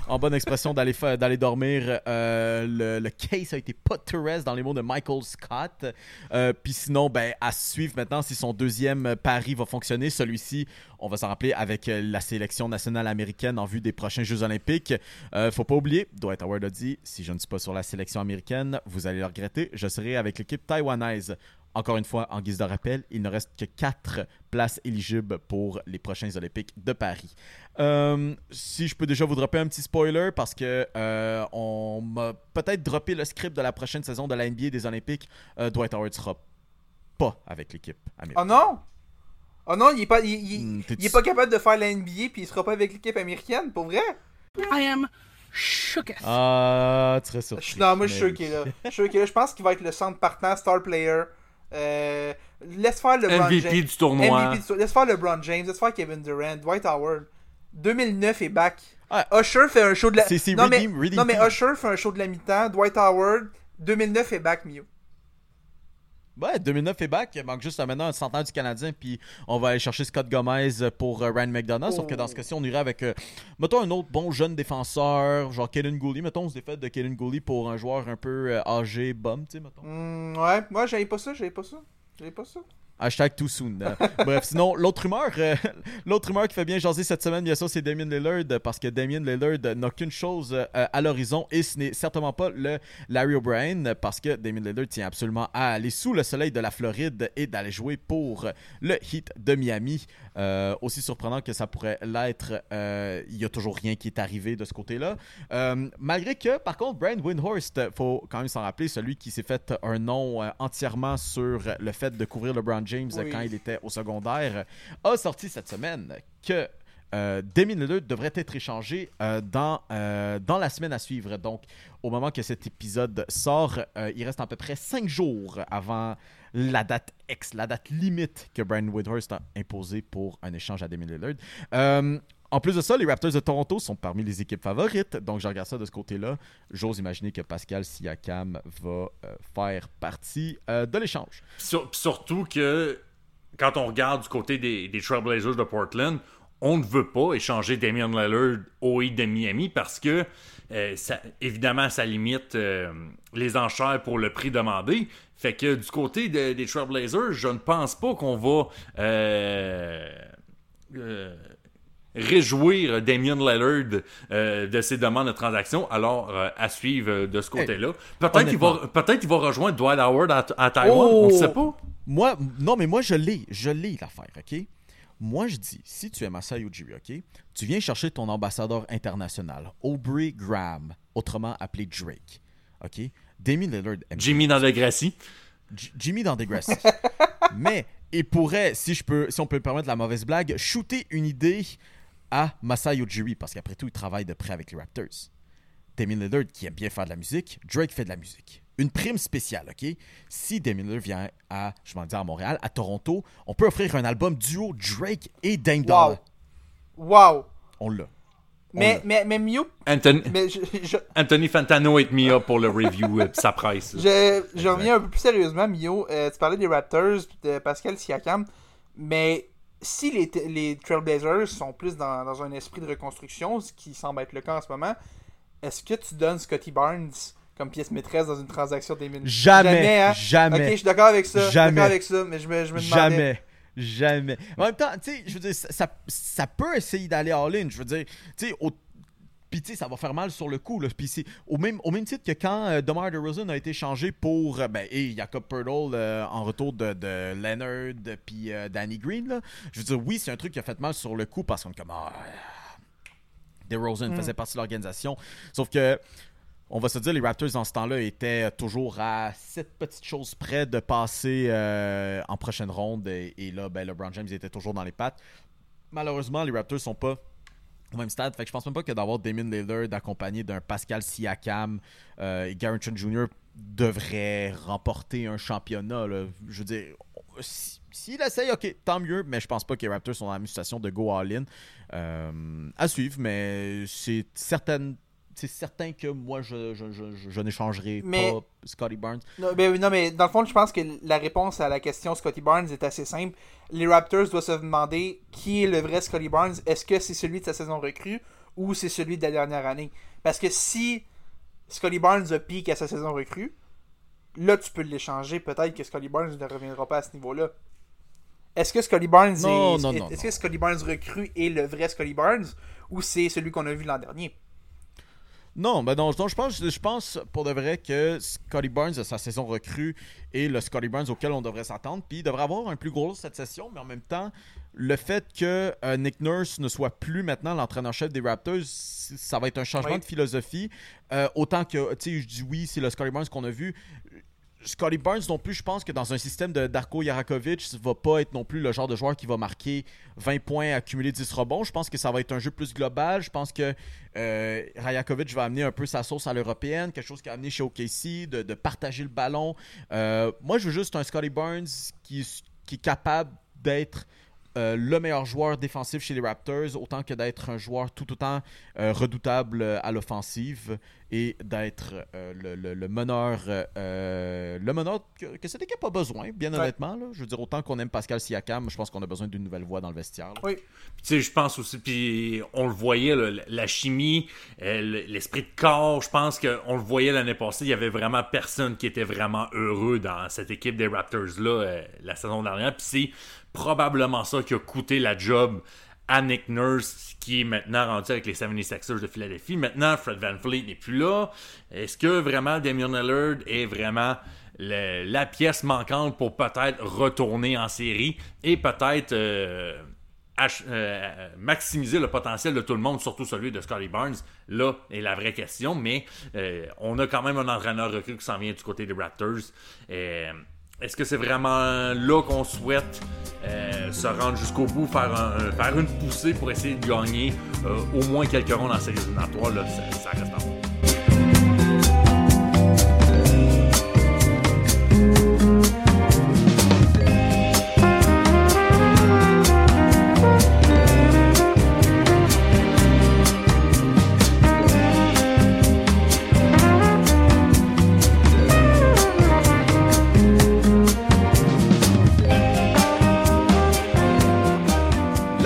S8: en bonne expression, d'aller dormir, euh, le, le case a été put to rest dans les mots de Michael Scott. Euh, Puis sinon, ben, à suivre maintenant si son deuxième pari va fonctionner. Celui-ci, on va s'en rappeler avec la sélection nationale américaine en vue des prochains Jeux Olympiques. Euh, faut pas oublier, Dwight Howard a dit si je ne suis pas sur la sélection américaine, vous allez le regretter, je serai avec l'équipe taïwanaise. Encore une fois, en guise de rappel, il ne reste que 4 places éligibles pour les prochains Olympiques de Paris. Euh, si je peux déjà vous dropper un petit spoiler, parce que euh, on m'a peut-être droppé le script de la prochaine saison de la NBA des Olympiques, euh, Dwight Howard sera pas avec l'équipe américaine.
S1: Oh non! Oh non, il est pas, il, il-
S8: Hmm,
S1: il est pas capable de faire la NBA puis il sera pas avec l'équipe américaine, pour vrai?
S9: I am shooketh.
S8: Ah, tu serais
S1: Je
S8: surpris.
S1: suis non, moi je suis sûr qu'il est là. Je suis sûr qu'il est là. Je pense qu'il va être le centre partant, star player. Euh, laisse faire le
S2: MVP du tournoi.
S1: MVP du Laisse faire LeBron James, laisse faire Kevin Durant, Dwight Howard. 2009 est back.
S8: Ouais.
S1: Usher fait un show de la. Non, mais,
S8: redeem- redeem
S1: non, mais
S8: team.
S1: Usher fait un show de la mi-temps. Dwight Howard, 2009 est back, Mio.
S8: Ouais, 2009 est back. Il manque juste euh, maintenant un centenaire du Canadien. Puis on va aller chercher Scott Gomez pour euh, Ryan McDonough. Sauf que dans ce cas-ci, on irait avec, euh, mettons, un autre bon jeune défenseur, genre Kellen Gooley. Mettons, on se défait de Kellen Gooley pour un joueur un peu euh, âgé, bum, tu sais, mettons.
S1: Hmm, ouais, moi j'avais pas ça, j'avais pas ça. J'avais pas ça.
S8: Hashtag too soon. Euh, bref, sinon, l'autre rumeur, euh, l'autre rumeur qui fait bien jaser cette semaine, bien sûr, c'est Damien Lillard, parce que Damien Lillard n'a qu'une chose euh, à l'horizon, et ce n'est certainement pas le Larry O'Brien, parce que Damien Lillard tient absolument à aller sous le soleil de la Floride et d'aller jouer pour le Heat de Miami. Euh, aussi surprenant que ça pourrait l'être, il y a toujours rien qui est arrivé de ce côté-là. Malgré que, par contre, Brian Windhorst, faut quand même s'en rappeler, celui qui s'est fait un nom entièrement sur le fait de couvrir LeBron James
S1: Oui.
S8: quand il était au secondaire, a sorti cette semaine que euh, Damien Lillard devrait être échangé euh, dans, euh, dans la semaine à suivre. Donc, au moment que cet épisode sort, euh, il reste à peu près 5 jours avant la date X, la date limite que Brian Woodhurst a imposée pour un échange à Damien Lillard. En plus de ça, les Raptors de Toronto sont parmi les équipes favorites, donc je regarde ça de ce côté-là. J'ose imaginer que Pascal Siakam va euh, faire partie euh, de l'échange.
S2: Sur- surtout que quand on regarde du côté des, Trailblazers de Portland, on ne veut pas échanger Damian Lillard au Heat de Miami parce que, euh, ça, évidemment, ça limite les enchères pour le prix demandé. Fait que du côté de- des Trailblazers, je ne pense pas qu'on va réjouir Damien Lillard euh, de ses demandes de transaction. Alors, euh, à suivre euh, de ce côté-là. Peut-être qu'il va,
S8: honnêtement.
S2: peut-être qu'il va rejoindre Dwight Howard à, à Taïwan. On ne sait pas.
S8: Moi, non, mais moi, je l'ai. Je l'ai, l'affaire, OK? Moi, je dis, si tu es Masai Ujiri, OK? Tu viens chercher ton ambassadeur international, Aubrey Graham, autrement appelé Drake, OK? Damien Lillard aime
S2: Jimmy dans.
S8: J- Jimmy dans Degrassi. Mais il pourrait, si je peux, si on peut me permettre la mauvaise blague, shooter une idée à Masai Ujiri, parce qu'après tout, il travaille de près avec les Raptors. Damien Lillard qui aime bien faire de la musique, Drake fait de la musique. Une prime spéciale, OK? Si Damien Lillard vient à, je m'en dis à Montréal, à Toronto, on peut offrir un album duo Drake et Dame
S1: Wow.
S8: Dollar.
S1: Wow.
S8: On l'a.
S1: Mais, mais, mais Mio,
S2: Anthony,
S1: mais je, je,
S2: Anthony Fantano me up pour le review euh, pis sa presse.
S1: je, je reviens un peu plus sérieusement, Mio. Euh, tu parlais des Raptors de Pascal Siakam, mais si les, les Trailblazers sont plus dans, dans un esprit de reconstruction, ce qui semble être le cas en ce moment, est-ce que tu donnes Scotty Barnes comme pièce maîtresse dans une transaction des minutes
S8: Jamais,
S1: hein?
S8: jamais,
S1: Ok, je suis d'accord avec ça. Je suis
S8: jamais,
S1: d'accord avec ça, mais je me, je me demandais.
S8: Jamais. Jamais. En même temps, tu sais, je veux dire, ça, ça, ça peut essayer d'aller all-in. Je veux dire, tu sais, au- puis tu sais, ça va faire mal sur le coup. Là. Puis c'est au même, au même titre que quand euh, DeMar DeRozan a été changé pour euh, ben, et Jacob euh, en retour de, de Leonard puis euh, Danny Green. Là. Je veux dire, oui, c'est un truc qui a fait mal sur le coup parce qu'on est comme... Ah, DeRozan faisait partie de l'organisation. Sauf que, on va se dire, les Raptors dans ce temps-là étaient toujours à cette petite chose près de passer euh, en prochaine ronde. Et, et là, ben, LeBron James était toujours dans les pattes. Malheureusement, les Raptors sont pas au même stade. Fait que je pense même pas que d'avoir Damon Lillard accompagné d'un Pascal Siakam euh, et Gary Jr. devrait remporter un championnat. Je veux dire, si- s'il essaye, ok, tant mieux, mais je pense pas que les Raptors sont dans la situation de go all-in. Euh, à suivre, mais c'est certain, c'est certain que moi, je, je, je, je- je n'échangerai
S1: Mais-
S8: pas Scotty Barnes.
S1: Non mais, non, mais dans le fond, je pense que la réponse à la question Scotty Barnes est assez simple. Les Raptors doivent se demander qui est le vrai Scotty Barnes. Est-ce que c'est celui de sa saison recrue ou c'est celui de la dernière année? Parce que si Scotty Barnes a pique à sa saison recrue, là, tu peux l'échanger. Peut-être que Scotty Barnes ne reviendra pas à ce niveau-là. Est-ce que Scotty Barnes
S8: Non,
S1: est,
S8: non,
S1: est-
S8: non,
S1: est-ce que Scotty Barnes recrue est le vrai Scotty Barnes ou c'est celui qu'on a vu l'an dernier?
S8: Non, ben non, non, je pense, je pense pour de vrai que Scotty Barnes, sa saison recrue, est le Scotty Barnes auquel on devrait s'attendre. Puis il devrait avoir un plus gros cette session, mais en même temps, le fait que euh, Nick Nurse ne soit plus maintenant l'entraîneur-chef des Raptors, ça va être un changement
S1: Oui.
S8: de philosophie. Euh, autant que, tu sais, je dis oui, c'est le Scotty Barnes qu'on a vu. Scotty Barnes non plus, je pense que dans un système de Darko Yarakovic, va pas être non plus le genre de joueur qui va marquer 20 points, accumuler 10 rebonds. Je pense que ça va être un jeu plus global. Je pense que euh, va amener un peu sa sauce à l'européenne, quelque chose qu'il a amené chez OKC, de, partager le ballon. Euh, moi, je veux juste un Scotty qui, qui est capable d'être euh, le meilleur joueur défensif chez les Raptors, autant que d'être un joueur tout autant euh, redoutable euh, à l'offensive et d'être euh, le, le- le meneur, euh, le meneur que, que cette équipe a besoin, bien
S1: Ouais.
S8: honnêtement. là. Je veux dire, autant qu'on aime Pascal Siakam, je pense qu'on a besoin d'une nouvelle voix dans le vestiaire. là.
S1: Oui.
S7: Tu sais, je pense aussi, puis on le voyait, là, la chimie, euh, l'esprit de corps, je pense qu'on le voyait l'année passée, il y avait vraiment personne qui était vraiment heureux dans cette équipe des Raptors-là euh, la saison dernière. Puis c'est probablement ça qui a coûté la job à Nick Nurse, qui est maintenant rendu avec les 76ers de Philadelphie. Maintenant, Fred Van Fleet n'est plus là. Est-ce que vraiment Damian Lillard est vraiment la pièce manquante pour peut-être retourner en série et peut-être euh, euh, maximiser le potentiel de tout le monde, surtout celui de Scotty Barnes, là est la vraie question. Mais euh, on a quand même un entraîneur recru qui s'en vient du côté des Raptors. Est-ce que c'est vraiment là qu'on souhaite euh, se rendre jusqu'au bout, faire, un- faire une poussée pour essayer de gagner euh, au moins quelques rondes en série éliminatoire? Là, ça, reste à.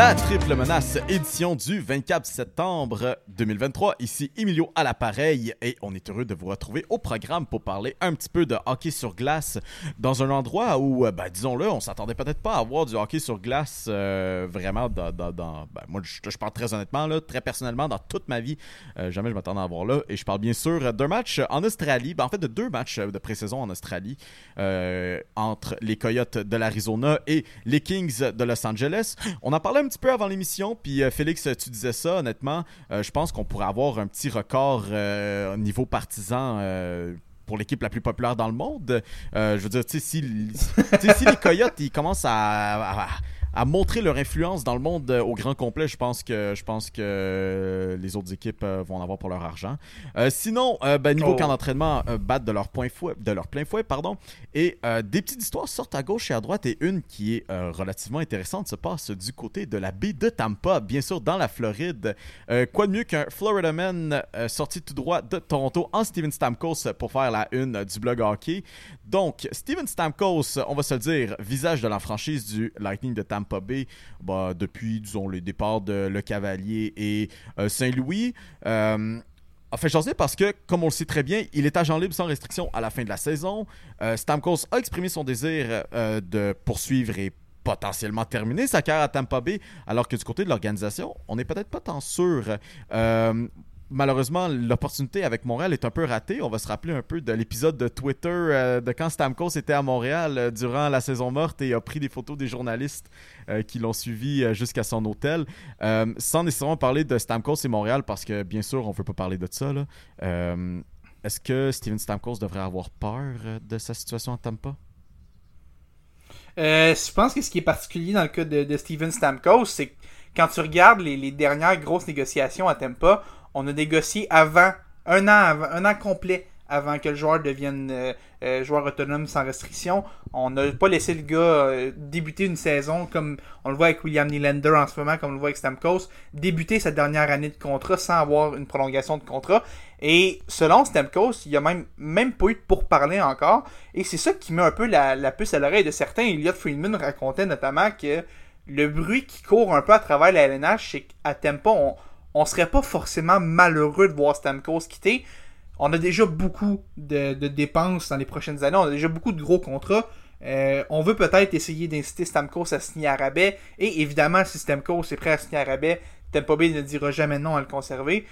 S8: La triple menace édition du 24 septembre 2023. Ici Emilio à l'appareil et on est heureux de vous retrouver au programme pour parler un petit peu de hockey sur glace dans un endroit où, euh, ben, disons-le, on s'attendait peut-être pas à avoir du hockey sur glace euh, vraiment dans... ben, moi, je, parle très honnêtement, là, très personnellement, dans toute ma vie, euh, jamais je m'attendais à avoir là. Et je parle bien sûr d'un match en Australie, ben, en fait de deux matchs de pré-saison en Australie entre les Coyotes de l'Arizona et les Kings de Los Angeles. On en parlait un petit peu avant l'émission, puis euh, Félix, tu disais ça, honnêtement, euh, je pense qu'on pourrait avoir un petit record euh, au niveau partisan. pour l'équipe la plus populaire dans le monde. Je veux dire, tu sais, si, les Coyotes ils commencent à- à montrer leur influence dans le monde euh, au grand complet, je pense que je pense que euh, les autres équipes euh, vont en avoir pour leur argent. Sinon, ben, niveau
S1: Oh.
S8: camp d'entraînement, battent de leur point fouet, de leur plein fouet, pardon. Et des petites histoires sortent à gauche et à droite et une qui est relativement intéressante se passe du côté de la baie de Tampa, bien sûr dans la Floride. Quoi de mieux qu'un Florida Man sorti tout droit de Toronto en Steven Stamkos pour faire la une du blog hockey. Donc, Steven Stamkos, on va se le dire, visage de la franchise du Lightning de Tampa Bay bah, depuis, disons, les départs de Le Cavalier et euh, Saint-Louis. Euh, en fait, sais parce que, comme on le sait très bien, il est agent libre sans restriction à la fin de la saison. Euh, Stamkos a exprimé son désir euh, de poursuivre et potentiellement terminer sa carrière à Tampa Bay, alors que du côté de l'organisation, on n'est peut-être pas tant sûr. Euh, malheureusement, l'opportunité avec Montréal est un peu ratée. On va se rappeler un peu de l'épisode de Twitter euh, de quand Stamkos était à Montréal euh, durant la saison morte et a pris des photos des journalistes euh, qui l'ont suivi jusqu'à son hôtel. Sans nécessairement parler de Stamkos et Montréal, parce que bien sûr, on ne veut pas parler de ça. Est-ce que Steven Stamkos devrait avoir peur de sa situation à Tampa?
S1: Je pense que ce qui est particulier dans le cas de, Steven Stamkos, c'est que quand tu regardes les dernières grosses négociations à Tampa, on a négocié avant, un an, avant- un an complet avant que le joueur devienne euh, euh, joueur autonome sans restriction. On n'a pas laissé le gars euh, débuter une saison comme on le voit avec William Nylander en ce moment, comme on le voit avec Stamkos, débuter sa dernière année de contrat sans avoir une prolongation de contrat. Et selon Stamkos, il n'y a même, même pas eu de pourparler encore. Et c'est ça qui met un peu la, puce à l'oreille de certains. Elliot Friedman racontait notamment que le bruit qui court un peu à travers la LNH, c'est qu'à Tampa, on, on serait pas forcément malheureux de voir Stamkos quitter. On a déjà beaucoup de, dépenses dans les prochaines années. On a déjà beaucoup de gros contrats. Euh, on veut peut-être essayer d'inciter Stamkos à signer à rabais. Et évidemment, si Stamkos est prêt à signer à rabais, Tampa Bay ne dira jamais non à le conserver.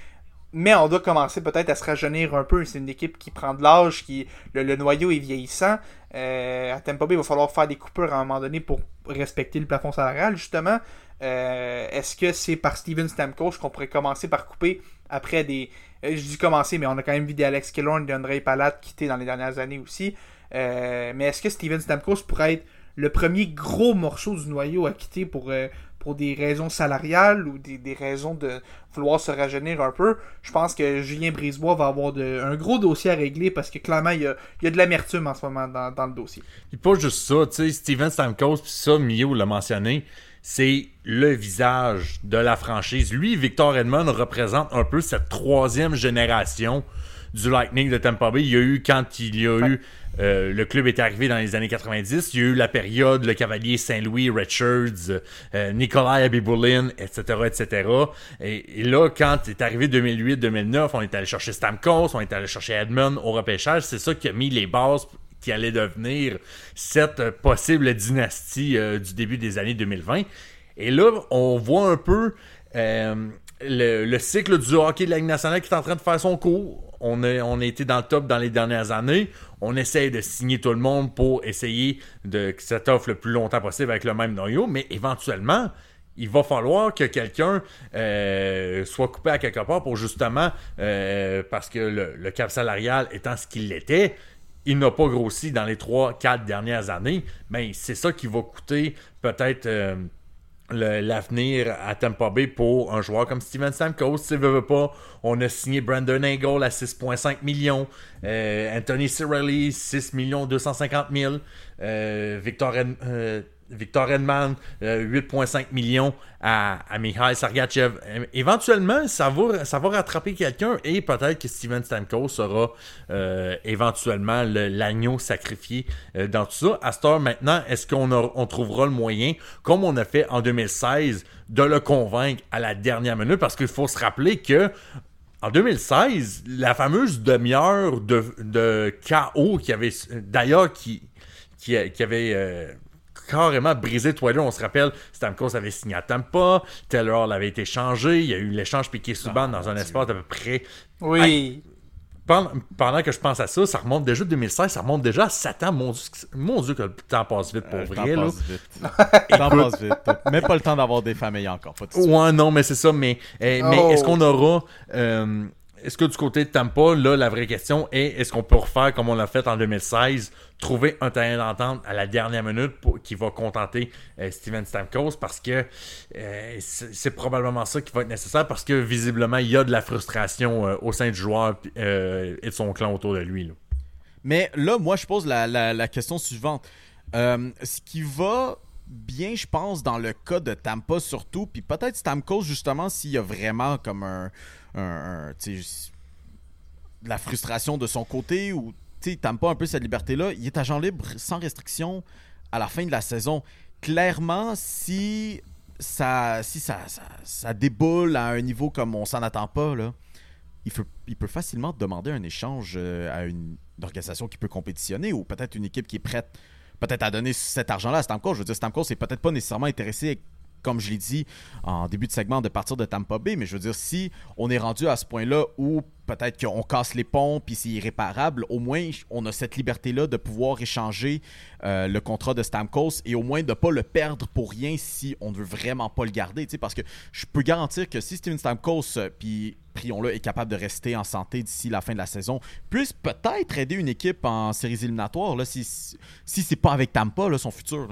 S1: Mais on doit commencer peut-être à se rajeunir un peu. C'est une équipe qui prend de l'âge, qui le, noyau est vieillissant. Euh, à Tampa Bay, il va falloir faire des coupures à un moment donné pour respecter le plafond salarial, justement. Euh, Est-ce que c'est par Steven Stamkos qu'on pourrait commencer par couper après des... euh, je dis commencer, mais on a quand même vu des Alex Killorn, des Andrei Palat quitter dans les dernières années aussi. Euh, mais est-ce que Steven Stamkos pourrait être le premier gros morceau du noyau à quitter pour, pour des raisons salariales ou des, des raisons de vouloir se rajeunir un peu? Je pense que Julien Brisebois va avoir de- un gros dossier à régler parce que clairement, il y a, il y a de l'amertume en ce moment dans, dans le dossier.
S7: Puis pas juste ça, tu sais, Steven Stamkos, puis ça, Mio l'a mentionné, c'est le visage de la franchise. Lui, Victor Edmond représente un peu cette troisième génération du Lightning de Tampa Bay. Il y a eu, quand il y a eu, euh, le club est arrivé dans les années 90, il y a eu la période, le Cavalier Saint-Louis, Richards, euh, Nikolai Abibulin, etc., etc. Et, et là, quand est arrivé 2008-2009, on est allé chercher Stamkos, on est allé chercher Edmond au repêchage. C'est ça qui a mis les bases qui allait devenir cette possible dynastie euh, du début des années 2020. Et là, on voit un peu euh, le, le cycle du hockey de la Ligue nationale qui est en train de faire son cours. On a, on été dans le top dans les dernières années. On essaie de signer tout le monde pour essayer de, que ça t'offre le plus longtemps possible avec le même noyau, mais éventuellement, il va falloir que quelqu'un euh, soit coupé à quelque part pour justement, parce que le, le cap salarial étant ce qu'il était, il n'a pas grossi dans les 3-4 dernières années, mais c'est ça qui va coûter peut-être euh, l'avenir à Tampa Bay pour un joueur comme Steven Stamkos. S'il veut, veut pas, on a signé Brandon Angle à 6,5 millions, euh, Anthony Cirelli 6 millions 250 000, euh, Victor, Victor Edman, euh, 8,5 millions à, à Mikhail Sergachev. Euh, Éventuellement, ça va, ça va rattraper quelqu'un et peut-être que Steven Stamkos sera euh, éventuellement le- l'agneau sacrifié euh, dans tout ça. À cette heure maintenant, est-ce qu'on on trouvera le moyen, comme on a fait en 2016, de le convaincre à la dernière minute? Parce qu'il faut se rappeler que en 2016, la fameuse demi-heure de, de KO qui avait d'ailleurs qui, qui, qui avait euh, carrément brisé Twitter. On se rappelle, Stamkos avait signé à Tampa, Taylor l'avait été changé, il y a eu l'échange piqué Subban dans un espace d'à peu près.
S1: Oui.
S7: Pendant, pendant que je pense à ça, ça remonte déjà 2016, ça remonte déjà à 7 ans. Mon Dieu, que- mon Dieu que le temps passe vite pour
S8: Euh, le temps
S7: vrai. là.
S8: passe vite. Le temps passe vite. Même pas le temps d'avoir des familles encore. Pas de.
S7: Ouais, non, mais c'est ça. Mais, euh, mais
S1: Oh.
S7: est-ce qu'on aura. euh, est-ce que du côté de Tampa, là, la vraie question est est-ce qu'on peut refaire comme on l'a fait en 2016, trouver un terrain d'entente à la dernière minute qui va contenter euh, Steven Stamkos? Parce que euh, c'est probablement ça qui va être nécessaire parce que visiblement, il y a de la frustration euh, au sein du joueur et de son clan autour de lui.
S8: Mais là, moi, je pose la, question suivante. Ce qui va bien, je pense, dans le cas de Tampa surtout, puis peut-être Stamkos, justement, s'il y a vraiment comme un... la frustration de son côté ou Tampa un peu cette liberté-là, il est agent libre sans restriction à la fin de la saison. Clairement, si ça, si ça, ça, déboule à un niveau comme on s'en attend pas, là, il peut, il peut facilement demander un échange euh, à une organisation qui peut compétitionner ou peut-être une équipe qui est prête peut-être à donner cet argent-là à Stamkos. Je veux dire, Stamkos n'est peut-être pas nécessairement intéressé comme je l'ai dit en début de segment, de partir de Tampa Bay. Mais je veux dire, si on est rendu à ce point-là où peut-être qu'on casse les ponts puis c'est irréparable, au moins on a cette liberté-là de pouvoir échanger euh, le contrat de Stamkos et au moins de ne pas le perdre pour rien si on ne veut vraiment pas le garder. Parce que je peux garantir que si Steven Stamkos, euh, puis prions-le, est capable de rester en santé d'ici la fin de la saison, puisse peut-être aider une équipe en séries éliminatoires si, si c'est pas avec Tampa là, son futur.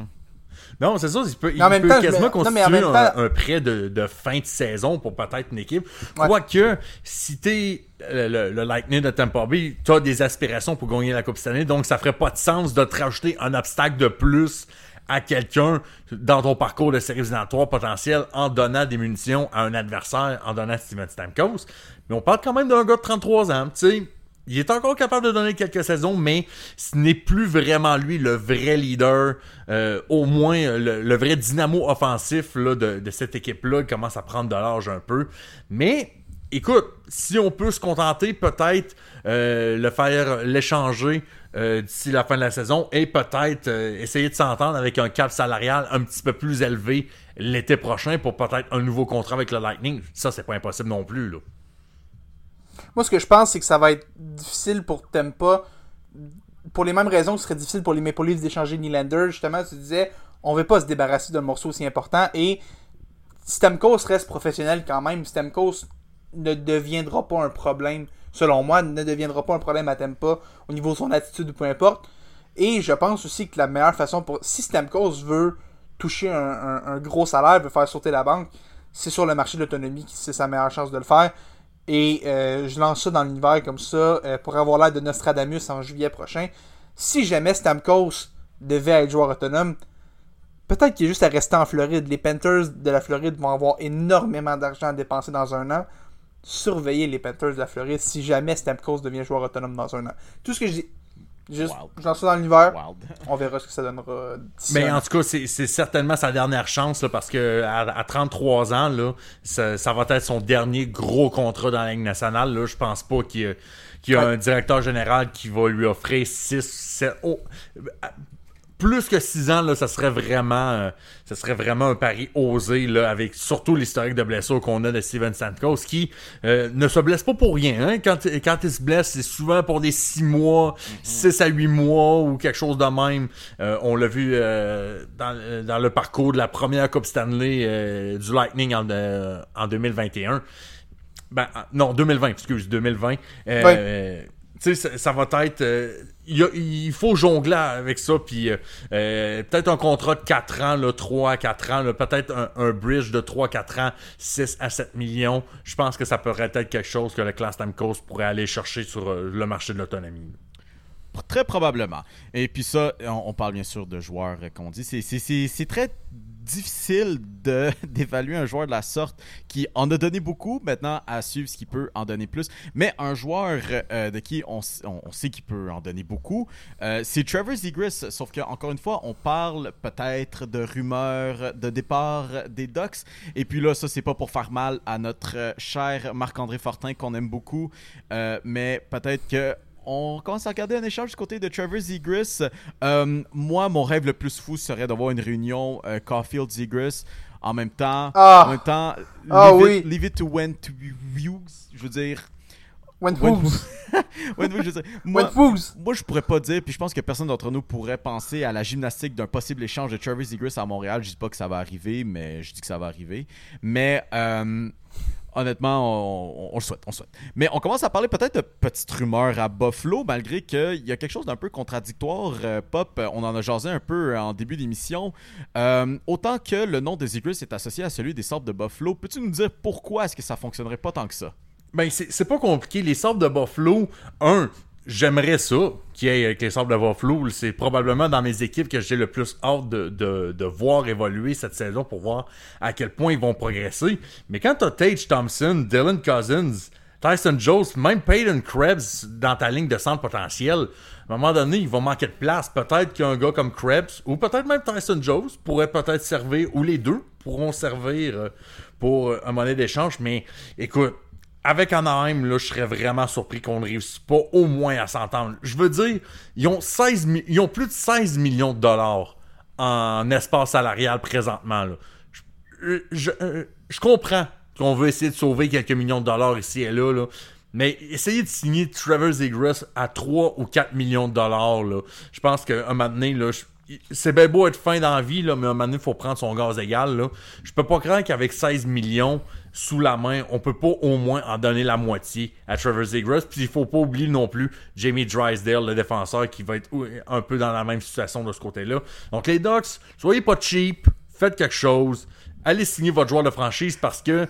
S7: Non, c'est ça, il peut, il
S1: Mais en même
S7: peut
S1: temps, je
S7: quasiment
S1: non,
S7: constituer un, un prêt de, de fin de saison pour peut-être une équipe.
S1: Ouais.
S7: Quoique, si t'es le, le, le Lightning de Tampa Bay, t'as des aspirations pour gagner la Coupe cette année, donc ça ferait pas de sens de te rajouter un obstacle de plus à quelqu'un dans ton parcours de séries éliminatoires potentiel en donnant des munitions à un adversaire, en donnant Steven Stamkos. Mais on parle quand même d'un gars de 33 ans, tu sais. Il est encore capable de donner quelques saisons, mais ce n'est plus vraiment lui le vrai leader, euh, au moins euh, le, vrai dynamo offensif de, cette équipe-là. Il commence à prendre de l'âge un peu. Mais écoute, si on peut se contenter, peut-être euh, le faire l'échanger d'ici la fin de la saison et peut-être essayer de s'entendre avec un cap salarial un petit peu plus élevé l'été prochain pour peut-être un nouveau contrat avec le Lightning. Ça, c'est pas impossible non plus. Là.
S1: Moi, ce que je pense, c'est que ça va être difficile pour Tempa. Pour les mêmes raisons que ce serait difficile pour les Maple d'échanger Nylander. Justement, tu disais, on veut pas se débarrasser d'un morceau aussi important. Et Stamkos reste professionnel quand même. Stamkos ne deviendra pas un problème, selon moi, ne deviendra pas un problème à Tempa au niveau de son attitude ou peu importe. Et je pense aussi que la meilleure façon pour. Si Stamkos veut toucher un, un- un gros salaire, veut faire sauter la banque, c'est sur le marché de l'autonomie que c'est sa meilleure chance de le faire. Et euh, je lance ça dans l'univers comme ça euh, pour avoir l'air de Nostradamus en juillet prochain. Si jamais Stamkos devait être joueur autonome, peut-être qu'il est juste à rester en Floride. Les Panthers de la Floride vont avoir énormément d'argent à dépenser dans un an. Surveillez les Panthers de la Floride si jamais Stamkos devient joueur autonome dans un an. Tout ce que je dis, juste, je lance ça dans l'univers.
S8: Wild.
S1: On verra ce que ça donnera d'ici
S7: Mais en tout cas, c'est c'est certainement sa dernière chance là, parce que à, à 33 ans, là, ça, ça va être son dernier gros contrat dans la Ligue nationale. Là. Je pense pas qu'il y a, qu'il y a
S1: Ouais.
S7: un directeur général qui va lui offrir 6, 7. oh, plus que 6 ans, là, ça serait vraiment euh, ça serait vraiment un pari osé là, avec surtout l'historique de blessures qu'on a de Steven Stamkos qui euh, ne se blesse pas pour rien. Hein. Quand, quand il se blesse, c'est souvent pour des 6 mois, 6 à 8 mois ou quelque chose de même. Euh, on l'a vu euh, dans, euh, dans le parcours de la première Coupe Stanley euh, du Lightning en, euh, en 2021. Ben, en- non, 2020, excuse, 2020. Euh, Tu sais, ça, va être. euh, il faut jongler avec ça, puis euh, euh, peut-être un contrat de 4 ans, là, 3 à 4 ans, peut-être un, bridge de 3 à 4 ans, 6 à 7 millions. Je pense que ça pourrait être quelque chose que le Class Stamkos pourrait aller chercher sur le marché de l'autonomie.
S8: Très probablement. Et puis ça, on, on parle bien sûr de joueurs, qu'on dit. C'est très difficile d'évaluer un joueur de la sorte qui en a donné beaucoup, maintenant à suivre ce qu'il peut en donner plus. Mais un joueur euh, de qui on, sait qu'il peut en donner beaucoup, euh, c'est Trevor Zegras. Sauf que encore une fois, on parle peut-être de rumeurs de départ des Ducks. Et puis là, ça, c'est pas pour faire mal à notre euh, cher Marc-André Fortin qu'on aime beaucoup. Mais peut-être que on commence à regarder un échange du côté de Trevor Zegras. Euh, moi, mon rêve le plus fou serait d'avoir une réunion euh, Caulfield Zegras. En même temps,
S1: Ah.
S8: en même temps,
S1: Ah
S8: leave,
S1: oui.
S8: it, leave it to when to use. Je veux dire, when to- je veux dire, moi,
S1: Wentwoos.
S8: moi, je pourrais pas dire, puis je pense que personne d'entre nous pourrait penser à la gymnastique d'un possible échange de Trevor Zegras à Montréal. Je dis pas que ça va arriver, mais je dis que ça va arriver. Mais euh, honnêtement, on, le souhaite, on le souhaite. Mais on commence à parler peut-être de petites rumeurs à Buffalo, malgré qu'il y a quelque chose d'un peu contradictoire. Euh, Pop, on en a jasé un peu en début d'émission. Euh, autant que le nom de Zegras est associé à celui des sortes de Buffalo, peux-tu nous dire pourquoi est-ce que ça fonctionnerait pas tant que ça?
S7: Ben, c'est c'est pas compliqué. Les sables de Buffalo, un, j'aimerais ça qu'il y ait avec les sables Buffalo. C'est probablement dans mes équipes que j'ai le plus hâte de, de, de voir évoluer cette saison pour voir à quel point ils vont progresser. Mais quand t'as Tage Thompson, Dylan Cousins, Tyson Jones, même Peyton Krebs dans ta ligne de centre potentiel, à un moment donné, il va manquer de place. Peut-être qu'un gars comme Krebs, ou peut-être même Tyson Jones, pourrait peut-être servir, ou les deux pourront servir euh, pour euh, un monnaie d'échange. Mais écoute, avec Anaheim, là, je serais vraiment surpris qu'on ne réussisse pas au moins à s'entendre. Je veux dire, ils ont, 16 mi- ils ont plus de 16 millions de dollars en espace salarial présentement. euh, euh, je comprends qu'on veut essayer de sauver quelques millions de dollars ici et là, là. Mais essayer de signer Trevor Zegras à 3 ou 4 millions de dollars, là, je pense qu'à un moment donné, là, c'est bien beau être fin dans la vie, là, mais à un moment donné, il faut prendre son gaz égal. Là. Je peux pas croire qu'avec 16 millions sous la main, on peut pas au moins en donner la moitié à Trevor Zegras. Puis il faut pas oublier non plus Jamie Drysdale, le défenseur, qui va être un peu dans la même situation de ce côté-là. Donc les Ducks, soyez pas cheap, faites quelque chose, allez signer votre joueur de franchise parce que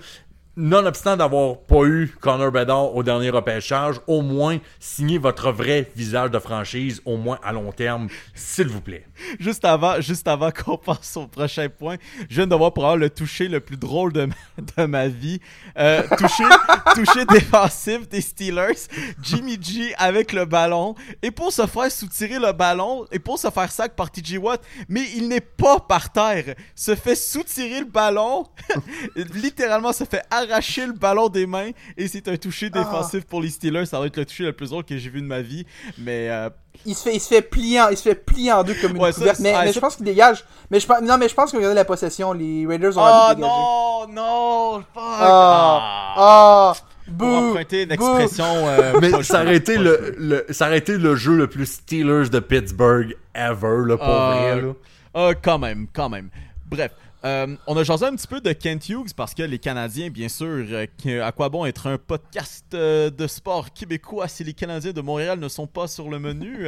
S7: nonobstant d'avoir pas eu Connor Bedard au dernier repêchage, au moins signez votre vrai visage de franchise, au moins à long terme, s'il vous plaît.
S8: Juste avant, juste avant qu'on passe au prochain point, je viens de voir pour avoir le toucher le plus drôle de ma, de ma vie. Euh, toucher, toucher défensif des Steelers. Jimmy G avec le ballon. Et pour se faire soutirer le ballon, et pour se faire sac par TJ Watt, mais il n'est pas par terre. Se fait soutirer le ballon. Littéralement, se fait arracher le ballon des mains. Et c'est un toucher défensif pour les Steelers. Ça va être le toucher le plus drôle que j'ai vu de ma vie. Mais euh,
S1: Il se fait, il se fait plier en, il se fait plier en deux comme une
S8: Ouais, ça,
S1: couverte.
S8: c'est-
S1: mais,
S8: ah,
S1: mais
S8: ça-
S1: je pense qu'il dégage. Mais je pense, non, mais je pense ont gardé la possession. Les Raiders ont
S8: Oh
S1: envie de
S8: non, non, fuck.
S1: Ah,
S8: Ah.
S1: ah,
S8: Pour emprunter une expression. euh,
S7: Mais ça aurait, été le, ça aurait été le jeu le plus Steelers de Pittsburgh ever, là, pour
S8: Ah,
S7: vrai. Là.
S8: ah, quand même, quand même. Bref. Euh, on a jasé un petit peu de Kent Hughes parce que les Canadiens, bien sûr, euh, à quoi bon être un podcast euh, de sport québécois si les Canadiens de Montréal ne sont pas sur le menu?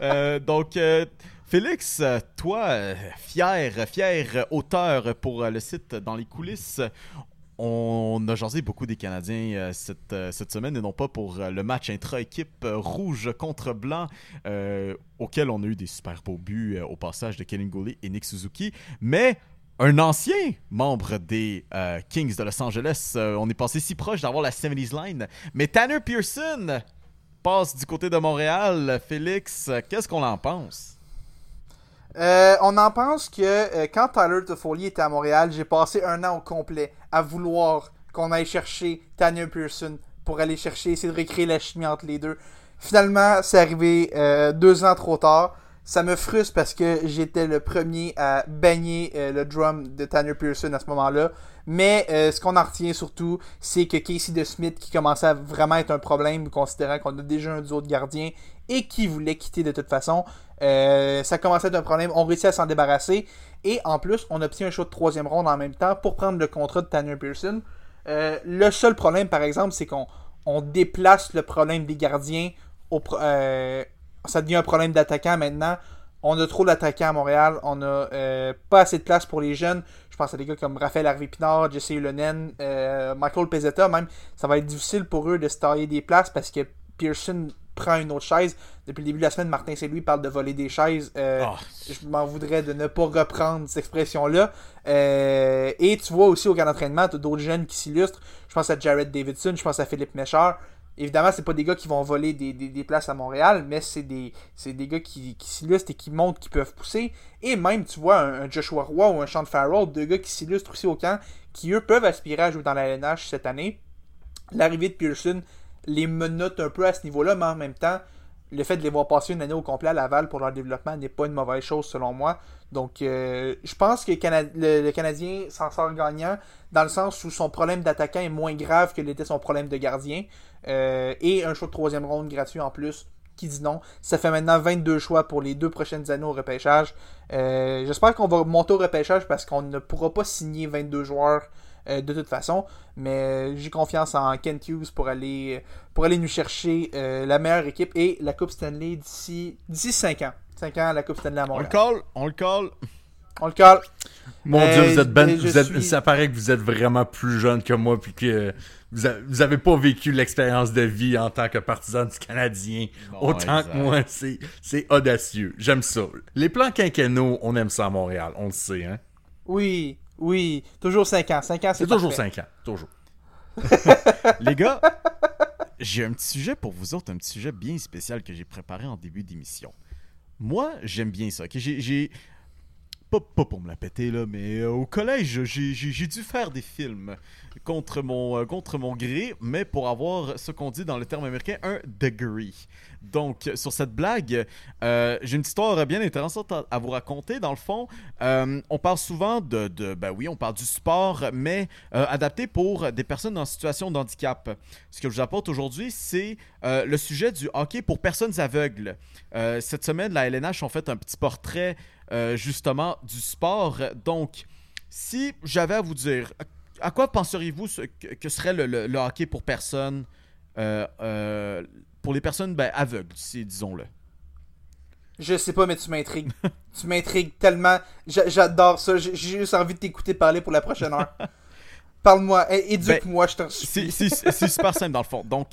S8: donc, Félix, toi, fier, fier auteur pour le site Dans les coulisses, on a jasé beaucoup des Canadiens cette, semaine et non pas pour le match intra-équipe rouge contre blanc auquel on a eu des super beaux buts au passage de Kellen Goulet et Nick Suzuki, mais un ancien membre des euh, Kings de Los Angeles. Euh, on est passé si proche d'avoir la 70s line, mais Tanner Pearson passe du côté de Montréal. Félix, qu'est-ce qu'on en pense?
S1: Euh, on en pense que quand Tyler Toffoli était à Montréal, j'ai passé un an au complet à vouloir qu'on aille chercher Tanner Pearson pour aller chercher, essayer de recréer la chimie entre les deux. Finalement, c'est arrivé deux ans trop tard. Ça me frustre parce que j'étais le premier à baigner euh, le drum de Tanner Pearson à ce moment-là. Mais euh, ce qu'on en retient surtout, c'est que Casey DeSmith, qui commençait à vraiment être un problème, considérant qu'on a déjà un duo de gardiens et qui voulait quitter de toute façon, euh, ça commençait à être un problème. On réussit à s'en débarrasser. Et en plus, on obtient un choix de troisième ronde en même temps pour prendre le contrat de Tanner Pearson. Euh, le seul problème, par exemple, c'est qu'on on déplace le problème des gardiens. Au, euh, ça devient un problème d'attaquant maintenant. On a trop d'attaquants à Montréal. On a euh, pas assez de place pour les jeunes. Je pense à des gars comme Raphaël Harvey-Pinard, Jesse Ulonen, euh, Michael Pezzetta même. Ça va être difficile pour eux de se tailler des places parce que Pearson prend une autre chaise. Depuis le début de la semaine, Martin Saint-Louis parle de voler des chaises. Euh,
S8: Ah.
S1: Je m'en voudrais de ne pas reprendre cette expression-là. Et tu vois aussi au camp d'entraînement, tu as d'autres jeunes qui s'illustrent. Je pense à Jared Davidson, je pense à Philippe Méchard. Évidemment, c'est pas des gars qui vont voler des, des- places à Montréal, mais c'est des, des gars qui, qui s'illustrent et qui montrent qu'ils peuvent pousser. Et même, tu vois, un, Joshua Roy ou un Sean Farrell, deux gars qui s'illustrent aussi au camp, qui eux peuvent aspirer à jouer dans la LNH cette année. L'arrivée de Pearson les menote un peu à ce niveau-là, mais en même temps, le fait de les voir passer une année au complet à Laval pour leur développement n'est pas une mauvaise chose selon moi. Donc, euh, je pense que le, Cana- le- le Canadien s'en sort gagnant dans le sens où son problème d'attaquant est moins grave que l'était son problème de gardien. Euh, et un choix de troisième ronde gratuit en plus. Qui dit non. Ça fait maintenant 22 choix pour les deux prochaines années au repêchage. Euh, J'espère qu'on va monter au repêchage parce qu'on ne pourra pas signer 22 joueurs euh, de toute façon. Mais euh, j'ai confiance en Kent Hughes pour aller, pour aller nous chercher euh, la meilleure équipe et la Coupe Stanley d'ici d'ici 5 ans. 5 ans, la Coupe Stanley à
S8: On le
S1: Montréal.
S8: call, on le call.
S1: On le cale.
S7: Mon
S1: Euh,
S7: Dieu, vous êtes ben,
S1: je
S7: vous êtes-
S1: suis-
S7: ça paraît que vous êtes vraiment plus jeune que moi, puis que vous, a- vous avez pas vécu l'expérience de vie en tant que partisan du Canadien. Autant
S8: exact.
S7: que moi, c'est, c'est audacieux. J'aime ça. Les plans quinquennaux, on aime ça à Montréal, on le sait, hein.
S1: Oui, oui. Toujours 5 ans. 5 ans, c'est
S7: toujours
S1: parfait.
S7: 5 ans, toujours.
S8: Les gars, j'ai un petit sujet pour vous autres, un petit sujet bien spécial que j'ai préparé en début d'émission. Moi, j'aime bien ça. ok? J'ai, j'ai- pas, pour me la péter, là, mais euh, au collège, j'ai- dû faire des films contre mon, euh, contre mon gré, mais pour avoir ce qu'on dit dans le terme américain, un degree. Donc, sur cette blague, euh, j'ai une histoire bien intéressante à, vous raconter. Dans le fond, on parle souvent de, Ben oui, on parle du sport, mais adapté pour des personnes en situation de handicap. Ce que je vous apporte aujourd'hui, c'est le sujet du hockey pour personnes aveugles. Cette semaine, la LNH ont fait un petit portrait euh, justement du sport. Donc, si j'avais à vous dire, à quoi penseriez-vous que, serait le, le- le hockey pour personnes, euh, euh, pour les personnes ben, aveugles, si, disons-le?
S1: Je sais pas, mais tu m'intrigues. tu m'intrigues tellement. J'a- J'adore ça. J'ai juste envie de t'écouter parler pour la prochaine heure. Parle-moi. É- Éduque-moi, je t'en supplie.
S8: c'est super simple dans le fond. Donc,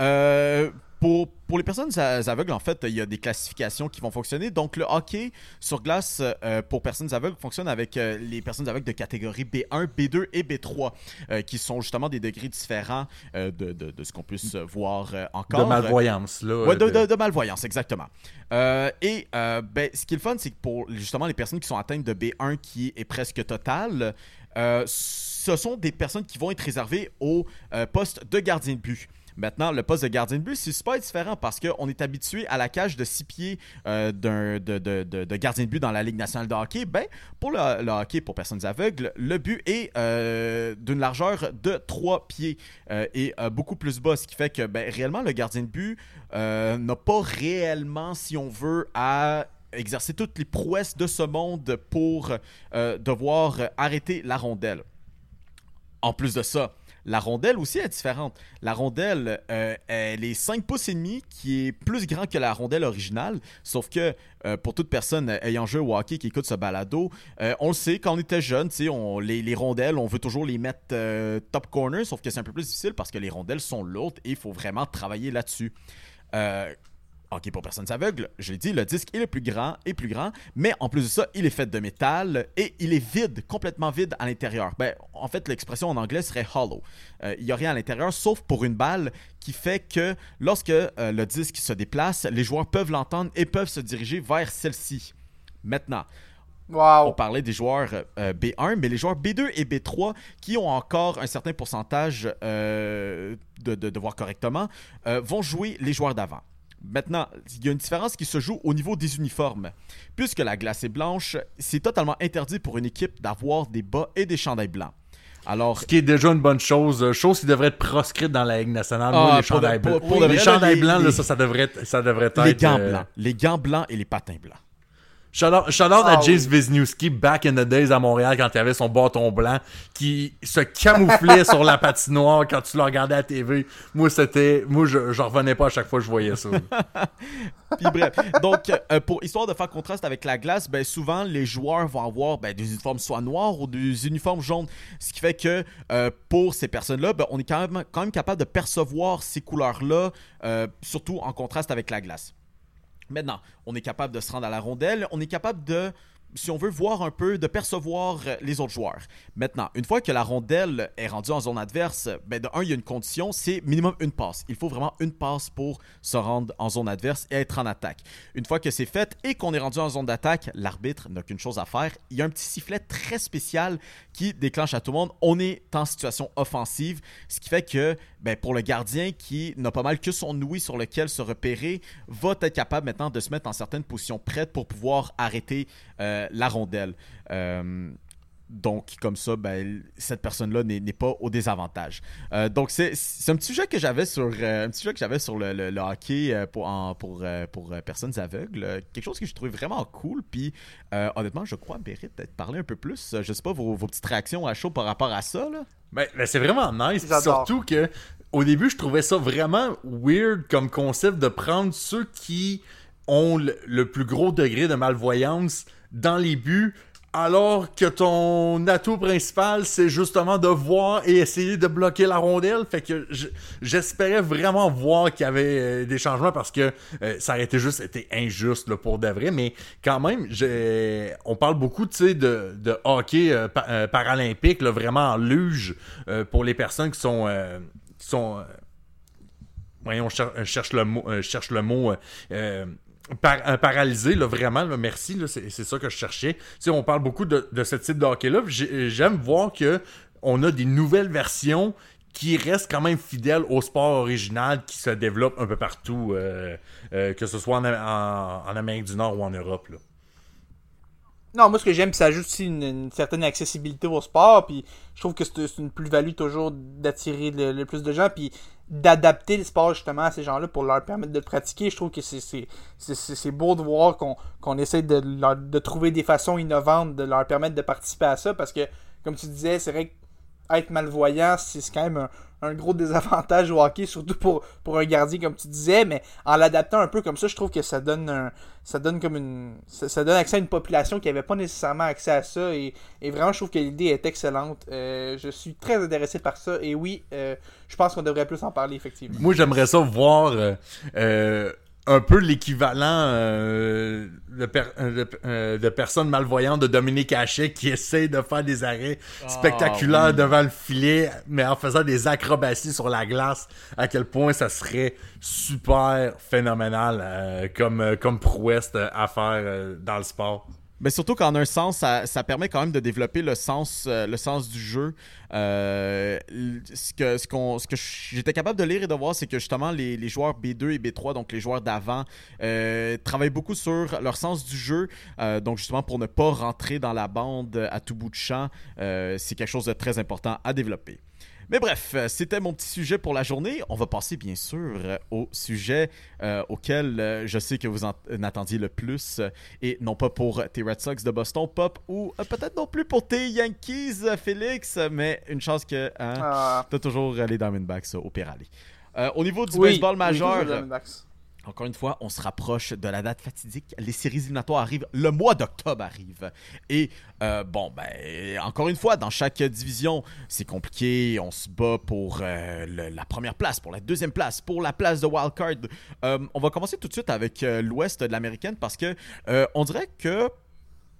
S8: euh, pour, pour les personnes aveugles, en fait, il y a des classifications qui vont fonctionner. Donc, le hockey sur glace euh, pour personnes aveugles fonctionne avec euh, les personnes aveugles de catégorie B1, B2 et B3, euh, qui sont justement des degrés différents de, de- de ce qu'on puisse voir euh,
S7: De
S8: encore.
S7: malvoyance, là.
S8: Ouais, de, malvoyance, exactement. Et ben, ce qui est le fun, c'est que pour justement les personnes qui sont atteintes de B1 qui est presque total, euh, ce sont des personnes qui vont être réservées au poste de gardien de but. Maintenant, le poste de gardien de but, c'est super différent parce qu'on est habitué à la cage de 6 pieds euh, d'un- de, de- de- gardien de but dans la Ligue nationale de hockey. Ben, pour le, hockey pour personnes aveugles, le but est euh, d'une largeur de 3 pieds euh, et beaucoup plus bas, ce qui fait que ben, réellement, le gardien de but n'a pas réellement, si on veut, à exercer toutes les prouesses de ce monde pour devoir arrêter la rondelle. En plus de ça, la rondelle aussi est différente. La rondelle, euh, elle est 5 pouces et demi, qui est plus grand que la rondelle originale. Sauf que euh, pour toute personne ayant joué au hockey qui écoute ce balado, euh, on le sait, quand on était jeune, on- les, les rondelles, on veut toujours les mettre euh, top corner, sauf que c'est un peu plus difficile parce que les rondelles sont lourdes et il faut vraiment travailler là-dessus. Ok, pour personnes aveugles, je l'ai dit, le disque est le plus grand et plus grand, mais en plus de ça, il est fait de métal et il est vide, complètement vide à l'intérieur. Ben, en fait, l'expression en anglais serait hollow. Euh, il n'y a rien à l'intérieur sauf pour une balle qui fait que lorsque euh, le disque se déplace, les joueurs peuvent l'entendre et peuvent se diriger vers celle-ci. Maintenant, on parlait des joueurs euh, B1, mais les joueurs B2 et B3 qui ont encore un certain pourcentage euh, de, de, de voir correctement euh, vont jouer les joueurs d'avant. Maintenant, il y a une différence qui se joue au niveau des uniformes. Puisque la glace est blanche, c'est totalement interdit pour une équipe d'avoir des bas et des chandails blancs. Alors,
S7: Ce qui est déjà une bonne chose. euh, Chose qui devrait être proscrite dans la Ligue nationale.
S8: Ah,
S7: Moi, les chandails
S8: pour-
S7: blancs.
S8: pour
S7: les
S8: vrai,
S7: chandails
S8: les-
S7: blancs, là, ça, ça devrait être. Ça devrait être
S8: les gants
S7: euh,
S8: blancs. Les gants blancs et les patins blancs.
S7: Shout out, shout out
S1: Ah
S7: à Jace
S1: oui.
S7: Wisniewski back in the days à Montréal quand il avait son bâton blanc qui se camouflait sur la patinoire quand tu le regardais à la TV. Moi, c'était. Moi, je, je revenais pas à chaque fois que je voyais ça.
S8: Puis bref, donc euh, pour histoire de faire contraste avec la glace, ben souvent les joueurs vont avoir ben, des uniformes soit noirs ou des uniformes jaunes, ce qui fait que euh, pour ces personnes-là, ben, on est quand même, quand même capable de percevoir ces couleurs-là, euh, surtout en contraste avec la glace. Maintenant, on est capable de se rendre à la rondelle, on est capable de, si on veut, voir un peu, de percevoir euh, les autres joueurs. Maintenant, une fois que la rondelle est rendue en zone adverse, ben de un, il y a une condition, c'est minimum une passe. Il faut vraiment une passe pour se rendre en zone adverse et être en attaque. Une fois que c'est fait et qu'on est rendu en zone d'attaque, l'arbitre n'a qu'une chose à faire. Il y a un petit sifflet très spécial qui déclenche à tout le monde. On est en situation offensive, ce qui fait que ben, pour le gardien qui n'a pas mal que son ouïe sur lequel se repérer, va être capable maintenant de se mettre en certaines positions prêtes pour pouvoir arrêter euh, la rondelle. Euh, donc, comme ça, ben, cette personne-là n'est n'est pas au désavantage. Euh, donc, c'est un petit sujet que j'avais sur, euh, un petit sujet que j'avais sur le, le- le hockey euh, pour, en- pour, pour personnes aveugles. Quelque chose que je trouvais vraiment cool. Puis, euh, honnêtement, je crois mérite d'être parlé un peu plus. Je sais pas vos, vos petites réactions à chaud par rapport à ça. Là.
S7: Ben, ben, c'est vraiment nice. Surtout que au début, je trouvais ça vraiment weird comme concept de prendre ceux qui ont le, le plus gros degré de malvoyance dans les buts. Alors que ton atout principal, c'est justement de voir et essayer de bloquer la rondelle. Fait que j'espérais vraiment voir qu'il y avait euh, des changements parce que euh, ça aurait été juste été injuste pour de vrai. Mais quand même, on parle beaucoup de, de hockey euh, pa- paralympique, vraiment en luge pour les personnes qui sont. qui sont voyons, je cher- je cherche le mot, cherche le mot euh, paralysé, là, vraiment, là, merci, c'est ça que je cherchais. On parle beaucoup de, de ce type de hockey-là. J'aime voir que on a des nouvelles versions qui restent quand même fidèles au sport original qui se développe un peu partout, euh, euh, que ce soit en, Amérique du Nord ou en Europe.
S1: Non, moi, ce que j'aime, ça ajoute aussi une, certaine accessibilité au sport. Puis je trouve que c'est c'est une plus-value toujours d'attirer le, le plus de gens. Puis d'adapter le sport justement à ces gens-là pour leur permettre de pratiquer. Je trouve que c'est- beau de voir qu'on essaie de, de trouver des façons innovantes de leur permettre de participer à ça. Parce que, comme tu disais, c'est vrai que être malvoyant, c'est quand même un, un gros désavantage au hockey, surtout pour, pour un gardien, comme tu disais, mais en l'adaptant un peu comme ça, je trouve que ça donne un, ça donne comme une. Ça, donne accès à une population qui n'avait pas nécessairement accès à ça. Et, et vraiment, je trouve que l'idée est excellente. Euh, je suis très intéressé par ça. Et oui, euh, je pense qu'on devrait plus en parler, effectivement.
S7: Moi, j'aimerais ça voir euh, un peu l'équivalent euh, de, per- euh, de, euh, de personnes malvoyantes de Dominique Hachet qui essaie de faire des arrêts spectaculaires devant le filet, mais en faisant des acrobaties sur la glace. À quel point ça serait super phénoménal euh, comme, comme prouesse à faire dans le sport.
S8: Mais surtout qu'en un sens, ça, permet quand même de développer le sens, euh, le sens du jeu. Euh, ce que, j'étais capable de lire et de voir, c'est que justement les, joueurs B2 et B3, donc les joueurs d'avant, euh, travaillent beaucoup sur leur sens du jeu. Donc justement pour ne pas rentrer dans la bande à tout bout de champ, c'est quelque chose de très important à développer. Mais bref, euh, c'était mon petit sujet pour la journée. On va passer bien sûr euh, au sujet euh, auquel je sais que vous en en attendiez le plus. et non pas pour tes Red Sox de Boston, Pop, ou euh, peut-être non plus pour tes Yankees, Félix, mais une chance que hein,
S1: Ah.
S8: t'as toujours les Diamondbacks au. Euh, au niveau du
S1: Oui,
S8: baseball majeur. Encore une fois, on se rapproche de la date fatidique. Les séries éliminatoires arrivent. Le mois d'octobre arrive. Et euh, bon, ben, encore une fois, dans chaque division, c'est compliqué. On se bat pour euh, la première place, pour la deuxième place, pour la place de wildcard. Euh, on va commencer tout de suite avec l'ouest de l'américaine parce que on dirait que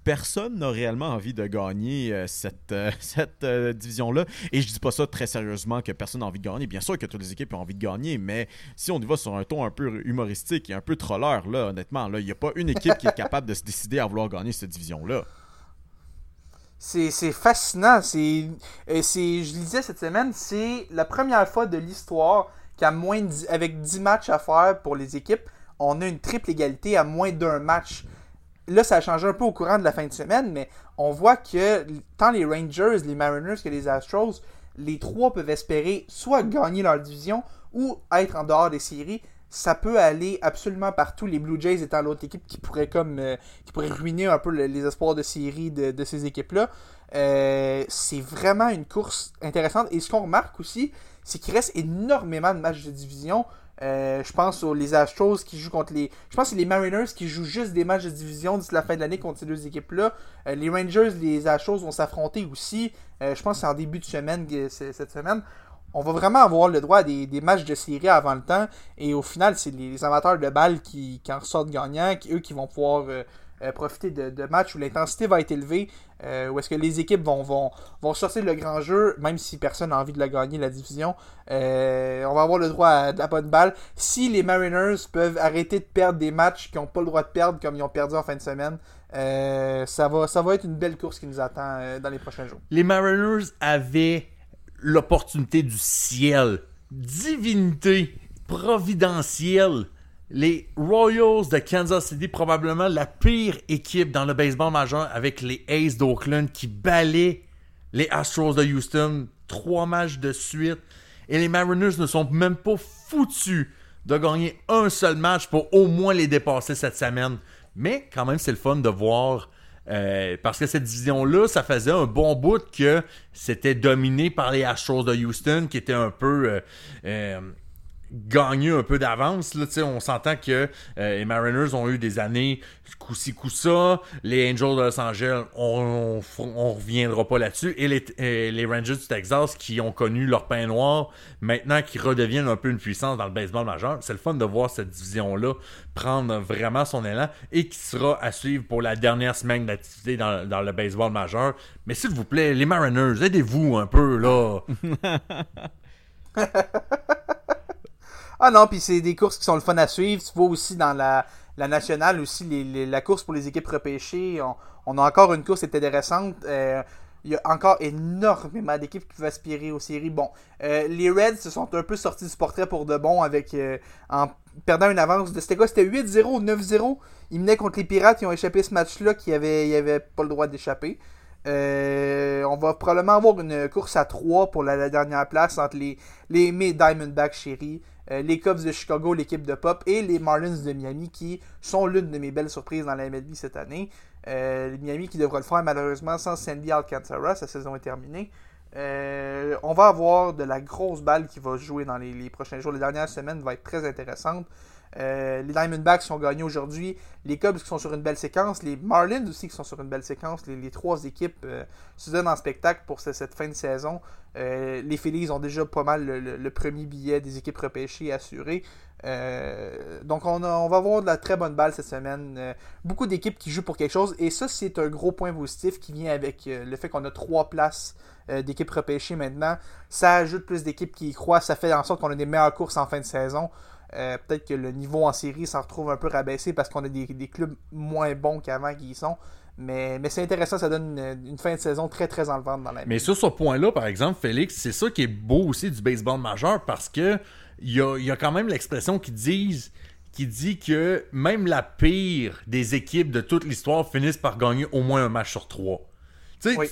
S8: personne n'a réellement envie de gagner euh, cette, euh, euh, division-là. Et je dis pas ça très sérieusement que personne n'a envie de gagner. Bien sûr que toutes les équipes ont envie de gagner, mais si on y va sur un ton un peu humoristique et un peu troller, là, honnêtement, il n'y a pas une équipe qui est capable de se décider à vouloir gagner cette division-là.
S1: C'est fascinant. C'est, je lisais cette semaine, c'est la première fois de l'histoire qu'à moins de avec 10 matchs à faire pour les équipes, on a une triple égalité à moins d'un match. Là, ça a changé un peu au courant de la fin de semaine, mais on voit que tant les Rangers, les Mariners que les Astros, les trois peuvent espérer soit gagner leur division ou être en dehors des séries. Ça peut aller absolument partout. Les Blue Jays étant l'autre équipe qui pourrait comme euh, qui pourrait ruiner un peu le- les espoirs de série de, de ces équipes-là. Euh, c'est vraiment une course intéressante. Et ce qu'on remarque aussi, c'est qu'il reste énormément de matchs de division. Euh, je pense aux les Astros qui jouent contre les. Je pense que les Mariners qui jouent juste des matchs de division d'ici la fin de l'année contre ces deux équipes-là. Euh, les Rangers, les Astros vont s'affronter aussi. Euh, je pense que c'est en début de semaine cette semaine. On va vraiment avoir le droit à des, des matchs de série avant le temps. Et au final, c'est les, les amateurs de balles qui, qui en ressortent gagnants, qui, eux qui vont pouvoir euh, profiter de, de matchs où l'intensité va être élevée, euh, où est-ce que les équipes vont, vont, vont sortir le grand jeu, même si personne n'a envie de la gagner, la division. Euh, on va avoir le droit à de la bonne balle. Si les Mariners peuvent arrêter de perdre des matchs qu'ils n'ont pas le droit de perdre comme ils ont perdu en fin de semaine, euh, ça, va, ça va être une belle course qui nous attend dans les prochains jours.
S7: Les Mariners avaient l'opportunité du ciel, divinité providentielle. Les Royals de Kansas City, probablement la pire équipe dans le baseball majeur avec les Aces d'Oakland qui balaient les Astros de Houston, trois matchs de suite. Et les Mariners ne sont même pas foutus de gagner un seul match pour au moins les dépasser cette semaine. Mais quand même, c'est le fun de voir. euh, parce que cette division-là, ça faisait un bon bout que c'était dominé par les Astros de Houston, qui étaient un peu euh, euh, gagnés un peu d'avance. Là, tu sais, on s'entend que euh, les Mariners ont eu des années coup-ci, coup-ça. Les Angels de Los Angeles, on, on, on reviendra pas là-dessus. Et les, et les Rangers du Texas qui ont connu leur pain noir, maintenant qui redeviennent un peu une puissance dans le baseball majeur. C'est le fun de voir cette division-là prendre vraiment son élan et qui sera à suivre pour la dernière semaine d'activité dans, dans le baseball majeur. Mais s'il vous plaît, les Mariners, aidez-vous un peu, là.
S1: Ah non, puis c'est des courses qui sont le fun à suivre. Tu vois aussi dans la, la nationale aussi, les- la course pour les équipes repêchées. On, a encore une course intéressante. Euh, il y a encore énormément d'équipes qui peuvent aspirer aux séries. Bon, euh, les Reds se sont un peu sortis du portrait pour de bon avec euh, en perdant une avance c'était quoi? C'était 8-0 ou 9-0. Ils menaient contre les Pirates, ils ont échappé ce match-là qui avait, avaient pas le droit d'échapper. Euh, on va probablement avoir une course à 3 pour la, dernière place entre les, les Diamondbacks chéris, euh, les Cubs de Chicago, l'équipe de Pop, et les Marlins de Miami qui sont l'une de mes belles surprises dans la MLB cette année. Euh, Miami qui devra le faire malheureusement sans Sandy Alcantara, sa saison est terminée. Euh, on va avoir de la grosse balle qui va jouer dans les, les prochains jours. Les dernières semaines vont être très intéressantes. Euh, les Diamondbacks qui ont gagné aujourd'hui, les Cubs qui sont sur une belle séquence, les Marlins aussi qui sont sur une belle séquence, les, trois équipes euh, se donnent en spectacle pour ce- cette fin de saison. Euh, les Phillies ont déjà pas mal le, premier billet des équipes repêchées assuré. Donc on, va avoir de la très bonne balle cette semaine. Beaucoup d'équipes qui jouent pour quelque chose et ça c'est un gros point positif qui vient avec le fait qu'on a trois places d'équipes repêchées maintenant. Ça ajoute plus d'équipes qui y croient, ça fait en sorte qu'on a des meilleures courses en fin de saison. Euh, Peut-être que le niveau en série s'en retrouve un peu rabaissé parce qu'on a des, des clubs moins bons qu'avant qui y sont. Mais, mais c'est intéressant, ça donne une, une fin de saison très très enlevante dans la
S7: Mais sur ce point-là, par exemple, Félix, c'est ça qui est beau aussi du baseball majeur parce que il y a, y a quand même l'expression qui disent qui dit que même la pire des équipes de toute l'histoire finissent par gagner au moins un match sur trois.
S1: Oui.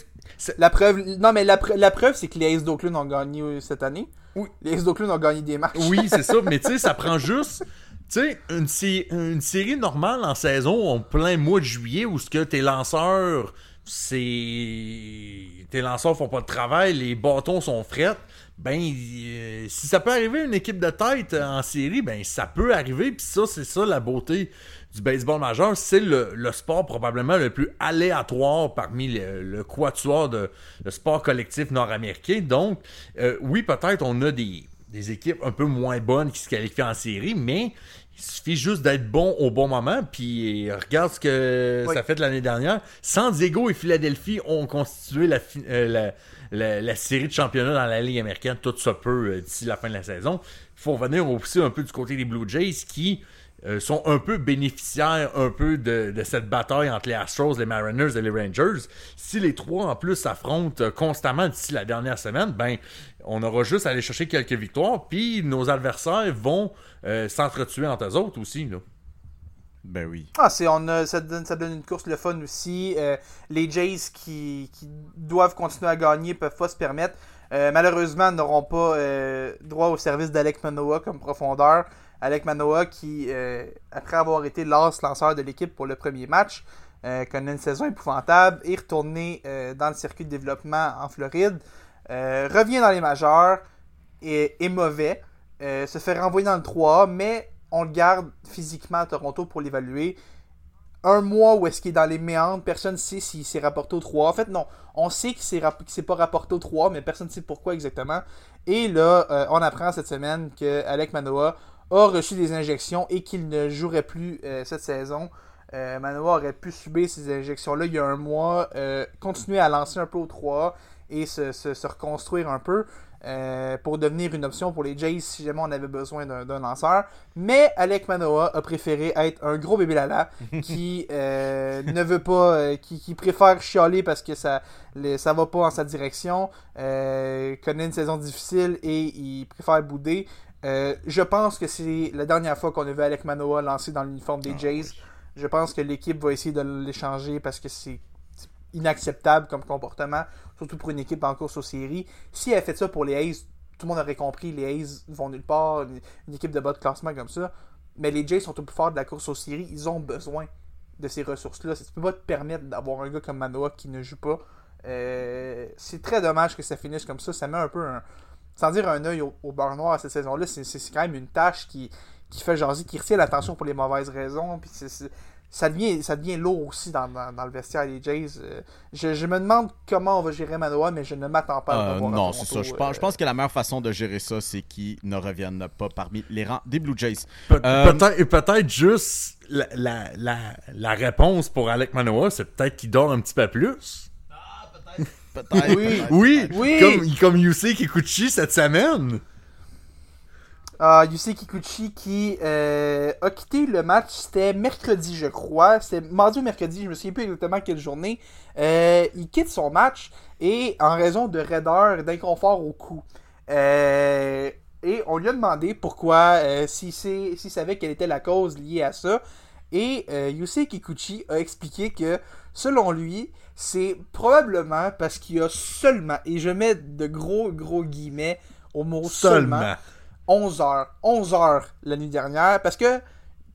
S1: La preuve, non mais la preuve c'est que les Aces d'Oakland ont gagné euh, cette année.
S7: Oui.
S1: Les Aces d'Oakland ont gagné des matchs.
S7: Oui, c'est ça, mais tu sais, ça prend juste. Tu sais, une série normale en saison, en plein mois de juillet, où ce que tes lanceurs, c'est. Tes lanceurs font pas de travail, les bâtons sont frettes. Ben, euh, si ça peut arriver à une équipe de tête en série, ben, ça peut arriver, puis ça, c'est ça la beauté du baseball majeur. C'est le, le sport probablement le plus aléatoire parmi le, le quatuor de le sport collectif nord-américain. Donc, euh, oui, peut-être on a des, des équipes un peu moins bonnes qui se qualifient en série, mais il suffit juste d'être bon au bon moment. Puis regarde ce que
S1: Oui.
S7: ça fait de l'année dernière. San Diego et Philadelphie ont constitué la, euh, la, la- la série de championnat dans la Ligue américaine. Tout ça peut euh, d'ici la fin de la saison. Il faut revenir aussi un peu du côté des Blue Jays qui euh, sont un peu bénéficiaires un peu de, de cette bataille entre les Astros, les Mariners et les Rangers. Si les trois en plus s'affrontent euh, constamment d'ici la dernière semaine, ben on aura juste à aller chercher quelques victoires, puis nos adversaires vont euh, s'entretuer entre eux autres aussi. Là.
S8: Ben oui.
S1: Ah, c'est, on a, ça, donne, ça donne une course le fun aussi. Euh, les Jays qui, qui doivent continuer à gagner peuvent pas se permettre. Euh, malheureusement, n'auront pas euh, droit au service d'Alec Manoa comme profondeur. Alec Manoa qui, euh, après avoir été l'as lanceur de l'équipe pour le premier match, euh, connaît une saison épouvantable, est retourné euh, dans le circuit de développement en Floride, revient dans les majeurs, est, est mauvais, se fait renvoyer dans le 3A, mais on le garde physiquement à Toronto pour l'évaluer. Un mois où est-ce qu'il est dans les méandres, personne ne sait s'il s'est rapporté au 3. En fait, non, on sait qu'il s'est pas rapporté au 3, mais personne ne sait pourquoi exactement. Et là, on apprend cette semaine que Alec Manoa a reçu des injections et qu'il ne jouerait plus euh, cette saison. Euh, Manoa aurait pu subir ces injections-là il y a un mois, euh, continuer à lancer un peu au 3 et se, se- se reconstruire un peu pour devenir une option pour les Jays si jamais on avait besoin d'un lanceur. Mais Alec Manoa a préféré être un gros bébé lala qui euh, ne veut pas, euh, qui, qui préfère chialer parce que ça, le- ça va pas en sa direction, euh, connaît une saison difficile et il préfère bouder. Euh, je pense que c'est la dernière fois qu'on a vu Alec Manoa lancer dans l'uniforme des Jays. Je pense que l'équipe va essayer de l'échanger parce que c'est c'est inacceptable comme comportement, surtout pour une équipe en course aux séries. Si elle fait ça pour les A's, tout le monde aurait compris, les A's vont nulle part, une, une équipe de bas de classement comme ça. Mais les Jays sont au plus fort de la course aux séries, ils ont besoin de ces ressources-là. Tu peux pas te permettre d'avoir un gars comme Manoa qui ne joue pas. Euh, c'est très dommage que ça finisse comme ça. Ça met un peu un. Sans dire un œil au, au beurre noir cette saison-là, c'est c'est quand même une tâche qui, qui fait jaser, qui retire l'attention pour les mauvaises raisons. Puis c'est- c'est- ça, devient, ça devient lourd aussi dans, dans, dans le vestiaire des Jays. Euh, je, je me demande comment on va gérer Manoa, mais je ne m'attends pas à
S8: Euh,
S1: le à
S8: non, c'est ça. Je
S1: euh,
S8: pense, je pense que la meilleure façon de gérer ça, c'est qu'ils ne reviennent pas parmi les rangs des Blue Jays.
S7: Pe-
S8: Euh,
S7: peut-être, et peut-être juste la, la, la, la réponse pour Alec Manoa, c'est peut-être qu'il dort un petit peu plus.
S8: Peut-être.
S1: Oui.
S8: peut-être,
S7: Oui, comme, comme Yusei Kikuchi cette semaine.
S1: Ah, Yusei Kikuchi qui euh, a quitté le match, c'était mercredi, je crois. C'était mardi ou mercredi, je me souviens plus exactement quelle journée. Euh, il quitte son match et en raison de raideur et d'inconfort au cou. Euh, et on lui a demandé pourquoi, euh, s'il s'il savait quelle était la cause liée à ça. Et euh, Yusei Kikuchi a expliqué que, selon lui, c'est probablement parce qu'il y a seulement, et je mets de gros, gros guillemets au mot seulement,
S7: Seulement.
S1: 11 heures. 11 heures la nuit dernière parce que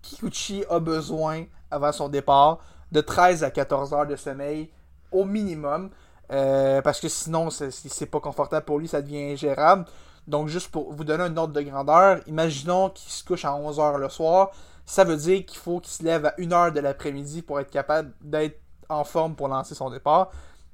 S1: Kikuchi a besoin, avant son départ, de 13 à 14 heures de sommeil au minimum. euh, parce que sinon, c'est pas confortable pour lui, ça devient ingérable. Donc, juste pour vous donner un ordre de grandeur, imaginons qu'il se couche à 11 heures le soir. Ça veut dire qu'il faut qu'il se lève à 1 heure de l'après-midi pour être capable d'être en forme pour lancer son départ.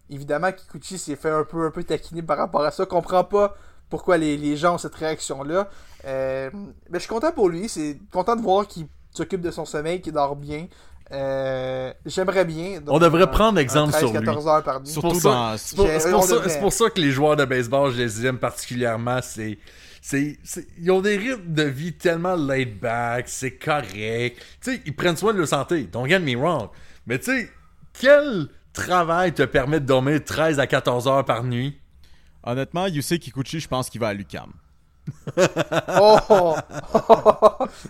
S1: Évidemment, Kikuchi s'est fait un peu, un peu taquiner par rapport à ça. Comprend pas pourquoi les, les gens ont cette réaction-là. Euh, mais je suis content pour lui. C'est content de voir qu'il s'occupe de son sommeil, qu'il dort bien. Euh, J'aimerais bien.
S7: On devrait prendre exemple sur lui.
S1: 14 heures par nuit.
S8: Surtout
S7: pour ça-
S8: dans.
S7: C'est pour, ça,
S1: devrait.
S7: c'est pour ça que les joueurs de baseball, je les aime particulièrement. C'est, c'est, c'est- ils ont des rythmes de vie tellement laid back, c'est correct. Tu sais, ils prennent soin de leur santé. Don't get me wrong. Mais tu sais, quel travail te permet de dormir 13 à 14 heures par nuit?
S8: Honnêtement, Yusei Kikuchi, je pense qu'il va à l'UCAM.
S1: Oh!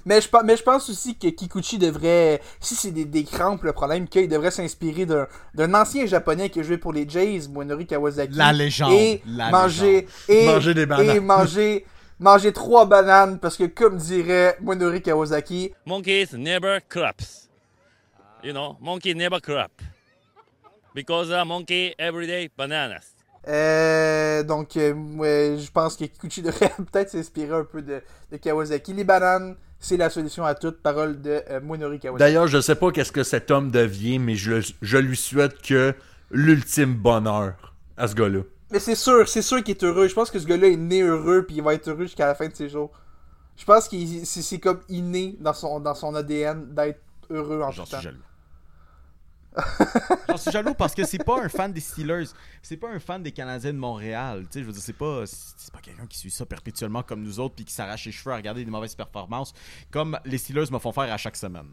S1: mais, je, mais je pense aussi que Kikuchi devrait, si c'est des, des crampes le problème, qu'il devrait s'inspirer d'un, d'un ancien japonais qui a joué pour les Jays, Moenori Kawasaki.
S8: La légende,
S1: Et
S8: la
S1: manger, et,
S7: Manger des bananes.
S1: Et manger, manger trois bananes parce que, comme dirait Moenori Kawasaki,
S10: monkeys never claps. You know, monkey never clap. Because a monkey everyday bananas.
S1: Euh, donc, euh, ouais, je pense que Kikuchi devrait peut-être s'inspirer un peu de, de Kawasaki. Les bananes, c'est la solution à toute. Parole de euh, Moenori Kawasaki.
S7: D'ailleurs, je sais pas qu'est-ce que cet homme devient, mais je, je lui souhaite que l'ultime bonheur à ce gars-là.
S1: Mais c'est sûr, c'est sûr qu'il est heureux. Je pense que ce gars-là est né heureux puis il va être heureux jusqu'à la fin de ses jours. Je pense que c'est c'est comme inné dans son, dans son ADN d'être heureux en tout
S8: suis
S1: temps.
S8: jaloux. J'en suis jaloux parce que c'est pas un fan des Steelers, c'est pas un fan des Canadiens de Montréal. Tu sais, je veux dire, c'est pas, c'est pas quelqu'un qui suit ça perpétuellement comme nous autres puis qui s'arrache les cheveux à regarder des mauvaises performances comme les Steelers me font faire à chaque semaine.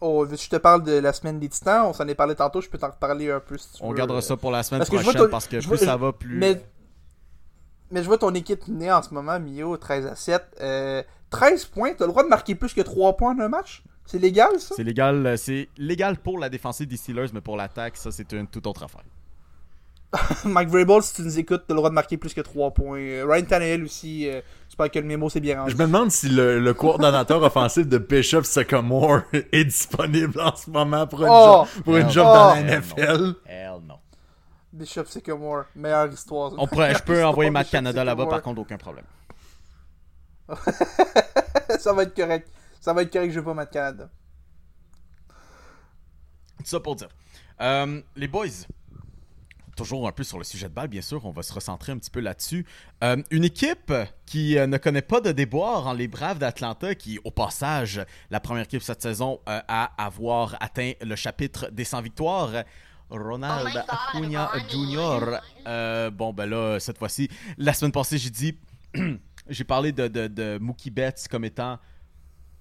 S1: Oh, je te parle de la semaine des Titans. On s'en est parlé tantôt. Je peux t'en reparler un peu si tu
S8: On
S1: veux.
S8: gardera ça pour la semaine
S1: Parce
S8: prochaine
S1: ton-
S8: parce que
S1: je
S8: plus
S1: vois-
S8: ça va, plus.
S1: Mais, mais je vois ton équipe née en ce moment, Mio, 13 à 7. Euh, 13 points, t'as le droit de marquer plus que 3 points dans un match? C'est légal, ça?
S8: C'est légal, euh, c'est légal pour la défensive des Steelers, mais pour l'attaque, ça c'est une toute autre affaire.
S1: Mike Vrabel, si tu nous écoutes, t'as le droit de marquer plus que 3 points. Euh, Ryan Tannehill aussi, euh, j'espère que le mémo c'est bien rendu.
S7: Je me demande si le, le coordonnateur offensif de Bishop Sycamore est disponible en ce moment pour une
S1: Oh!
S7: job, pour une
S8: Oh!
S7: dans la NFL.
S8: Hell no.
S1: Bishop Sycamore, meilleure histoire.
S8: On pourrait, je peux envoyer Matt Canada là-bas, par contre, aucun problème.
S1: ça va être correct. Ça va être correct, je veux pas Matt Canada.
S8: Tout ça pour dire. Euh, les boys, toujours un peu sur le sujet de balle, bien sûr, on va se recentrer un petit peu là-dessus. Euh, une équipe qui euh, ne connaît pas de déboire en les Braves d'Atlanta, qui, au passage, la première équipe cette saison euh, à avoir atteint le chapitre des 100 victoires. Ronald Acuna Jr. Euh, bon, ben là, cette fois-ci, la semaine passée, j'ai dit, j'ai parlé de, de, de Mookie Betts comme étant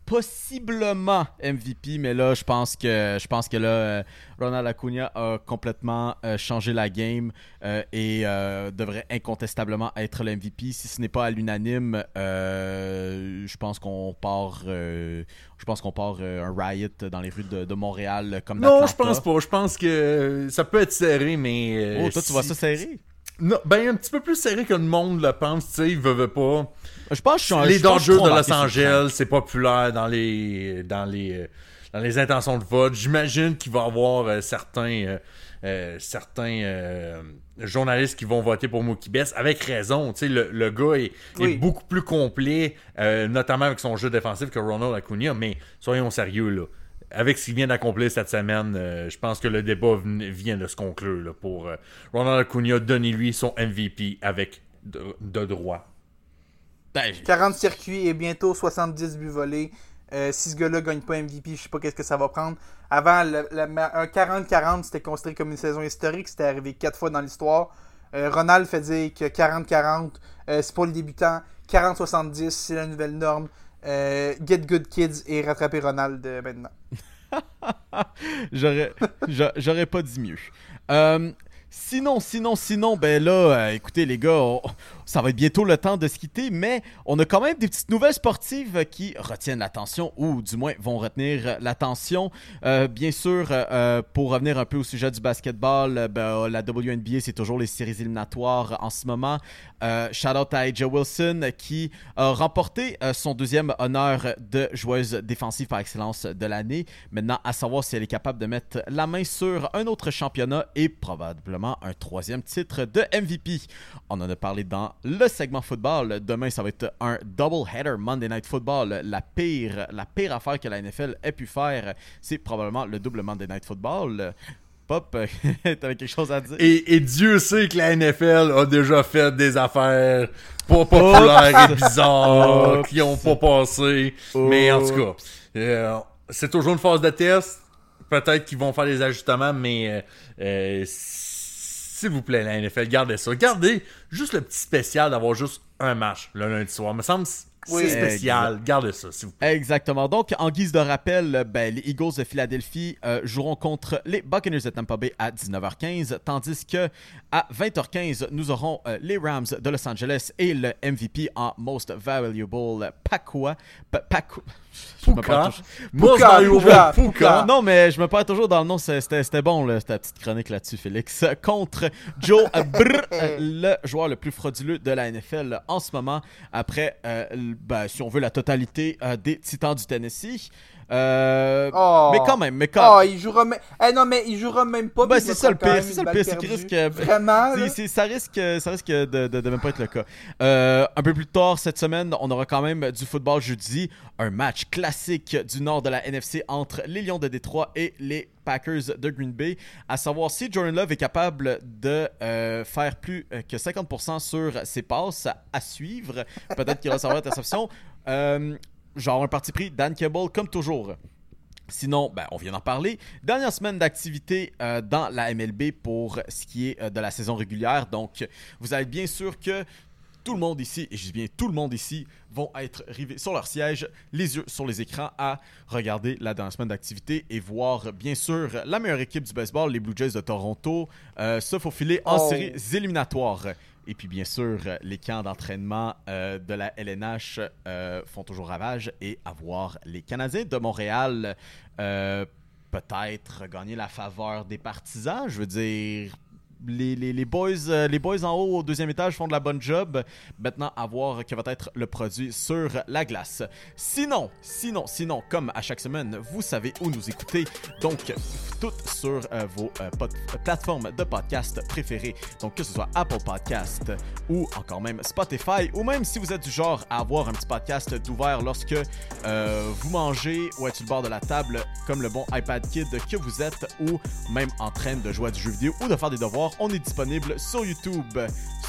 S8: possiblement MVP, mais là, je pense que je pense que là, euh, Ronald Acuna a complètement euh, changé la game euh, et euh, devrait incontestablement être le MVP. Si ce n'est pas à l'unanime, je pense qu'on part, je pense qu'on part un riot dans les rues de, de Montréal comme
S7: Non, je pense pas. Je pense que ça peut être serré, mais.
S8: Oh, toi, tu vois ça serré?
S7: Non, ben un petit peu plus serré que le monde le pense. Tu sais, ils veulent pas.
S8: Je pense que je suis un-
S7: les
S8: je trop
S7: de Los. Angeles, c'est populaire dans les dans les euh, dans les intentions de vote. J'imagine qu'il va y avoir euh, certains euh, certains journalistes qui vont voter pour Mookie Betts avec raison. Tu sais, le, le gars est, est beaucoup plus complet, euh, notamment avec son jeu défensif que Ronald Acuna. Mais soyons sérieux là. Avec ce qu'il vient d'accomplir cette semaine, euh, je pense que le débat vient de se conclure là, pour euh, Ronald Acuna. Donnez-lui son MVP avec de, de droit.
S8: Ben,
S1: 40 circuits et bientôt 70 buts volés. Euh, si ce gars-là gagne pas MVP, je sais pas qu'est-ce que ça va prendre. Avant, le- le- un 40-40, c'était considéré comme une saison historique. C'était arrivé 4 fois dans l'histoire. Euh, Ronald fait dire que 40-40, euh, c'est pour les débutants. 40-70, c'est la nouvelle norme. Get good kids et rattraper Ronald maintenant.
S8: J'aurais j'a- j'aurais pas dit mieux. Sinon, sinon, sinon, ben là, écoutez les gars, on- ça va être bientôt le temps de se quitter, mais on a quand même des petites nouvelles sportives qui retiennent l'attention, ou du moins vont retenir l'attention. Euh, bien sûr, euh, pour revenir un peu au sujet du basketball, euh, ben, la WNBA, c'est toujours les séries éliminatoires en ce moment. Euh, shout out à AJ Wilson qui a remporté euh, son deuxième honneur de joueuse défensive par excellence de l'année. Maintenant, à savoir si elle est capable de mettre la main sur un autre championnat et probablement un troisième titre de MVP. On en a parlé dans le segment football. Demain, ça va être un double header Monday Night Football. La pire, la pire affaire que la NFL ait pu faire, c'est probablement le double Monday Night Football. Pop, t'avais quelque chose à dire?
S7: Et, et Dieu sait que la NFL a déjà fait des affaires pas populaires et bizarres qui ont pas passé. Mais en tout cas, euh, c'est toujours une phase de test. Peut-être qu'ils vont faire des ajustements, mais euh, euh, s'il vous plaît, la NFL, gardez ça. Gardez juste le petit spécial d'avoir juste un match le lundi soir. me semble c'est
S1: Oui.
S7: spécial. Gardez ça, s'il vous plaît.
S8: Exactement. Donc, en guise de rappel, ben, les Eagles de Philadelphie euh, joueront contre les Buccaneers de Tampa Bay à 19h15, tandis que à 20h15, nous aurons euh, les Rams de Los Angeles et le MVP en Most Valuable Pakwa. Pa-
S7: Valuable
S1: Puka,
S7: Puka.
S1: Puka.
S8: non, mais je me perds toujours dans le nom. C'était bon, là, ta petite chronique là-dessus, Félix. Contre Joe Brr, euh, le joueur le plus frauduleux de la NFL en ce moment, après, euh, ben, si on veut, la totalité euh, des Titans du Tennessee. Euh,
S1: Oh.
S8: Mais quand même, mais quand
S1: Oh, il jouera même. Eh non, mais il jouera même pas.
S8: Ben, c'est
S1: va
S8: ça le pire,
S1: même
S8: c'est ça le pire, c'est qu'il risque-
S1: Vraiment.
S8: C'est- ça risque, ça risque de, de, de même pas être le cas. Euh, un peu plus tard cette semaine, on aura quand même du football jeudi, un match classique du nord de la NFC entre les Lions de Détroit et les Packers de Green Bay, à savoir si Jordan Love est capable de euh, faire plus que 50% sur ses passes à suivre. Peut-être qu'il recevra l'interception. Euh, genre un parti pris, Dan Cable, comme toujours. Sinon, ben, on vient d'en parler. Dernière semaine d'activité euh, dans la MLB pour ce qui est euh, de la saison régulière. Donc, vous allez bien sûr que tout le monde ici, et je dis bien tout le monde ici, vont être rivés sur leur siège, les yeux sur les écrans à regarder la dernière semaine d'activité et voir bien sûr la meilleure équipe du baseball, les Blue Jays de Toronto, euh, se faufiler en
S1: Oh.
S8: séries éliminatoires. Et puis bien sûr, les camps d'entraînement euh, de la LNH euh, font toujours ravage et avoir les Canadiens de Montréal euh, peut-être gagner la faveur des partisans. Je veux dire, les, boys, euh, les boys en haut au deuxième étage font de la bonne job. Maintenant, à voir que va être le produit sur la glace. Sinon, sinon, sinon, comme à chaque semaine, vous savez où nous écouter. Donc, toutes sur euh, vos euh, plateformes de podcast préférées. Donc, que ce soit Apple Podcast ou encore même Spotify, ou même si vous êtes du genre à avoir un petit podcast d'ouvert lorsque vous mangez ou êtes sur le bord de la table, comme le bon iPad Kid que vous êtes, ou même en train de jouer du jeu vidéo ou de faire des devoirs, on est disponible sur YouTube.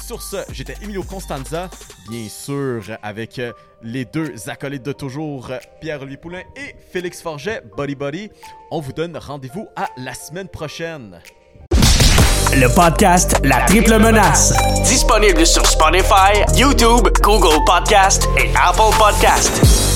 S8: Sur ce, j'étais Emilio Constanza, bien sûr, avec euh, les deux acolytes de toujours, Pierre-Olivier Poulain et Félix Forget, Buddy Buddy. On vous donne rendez-vous à la semaine prochaine.
S3: Le podcast La Triple Menace. Disponible sur Spotify, YouTube, Google Podcast et Apple Podcast.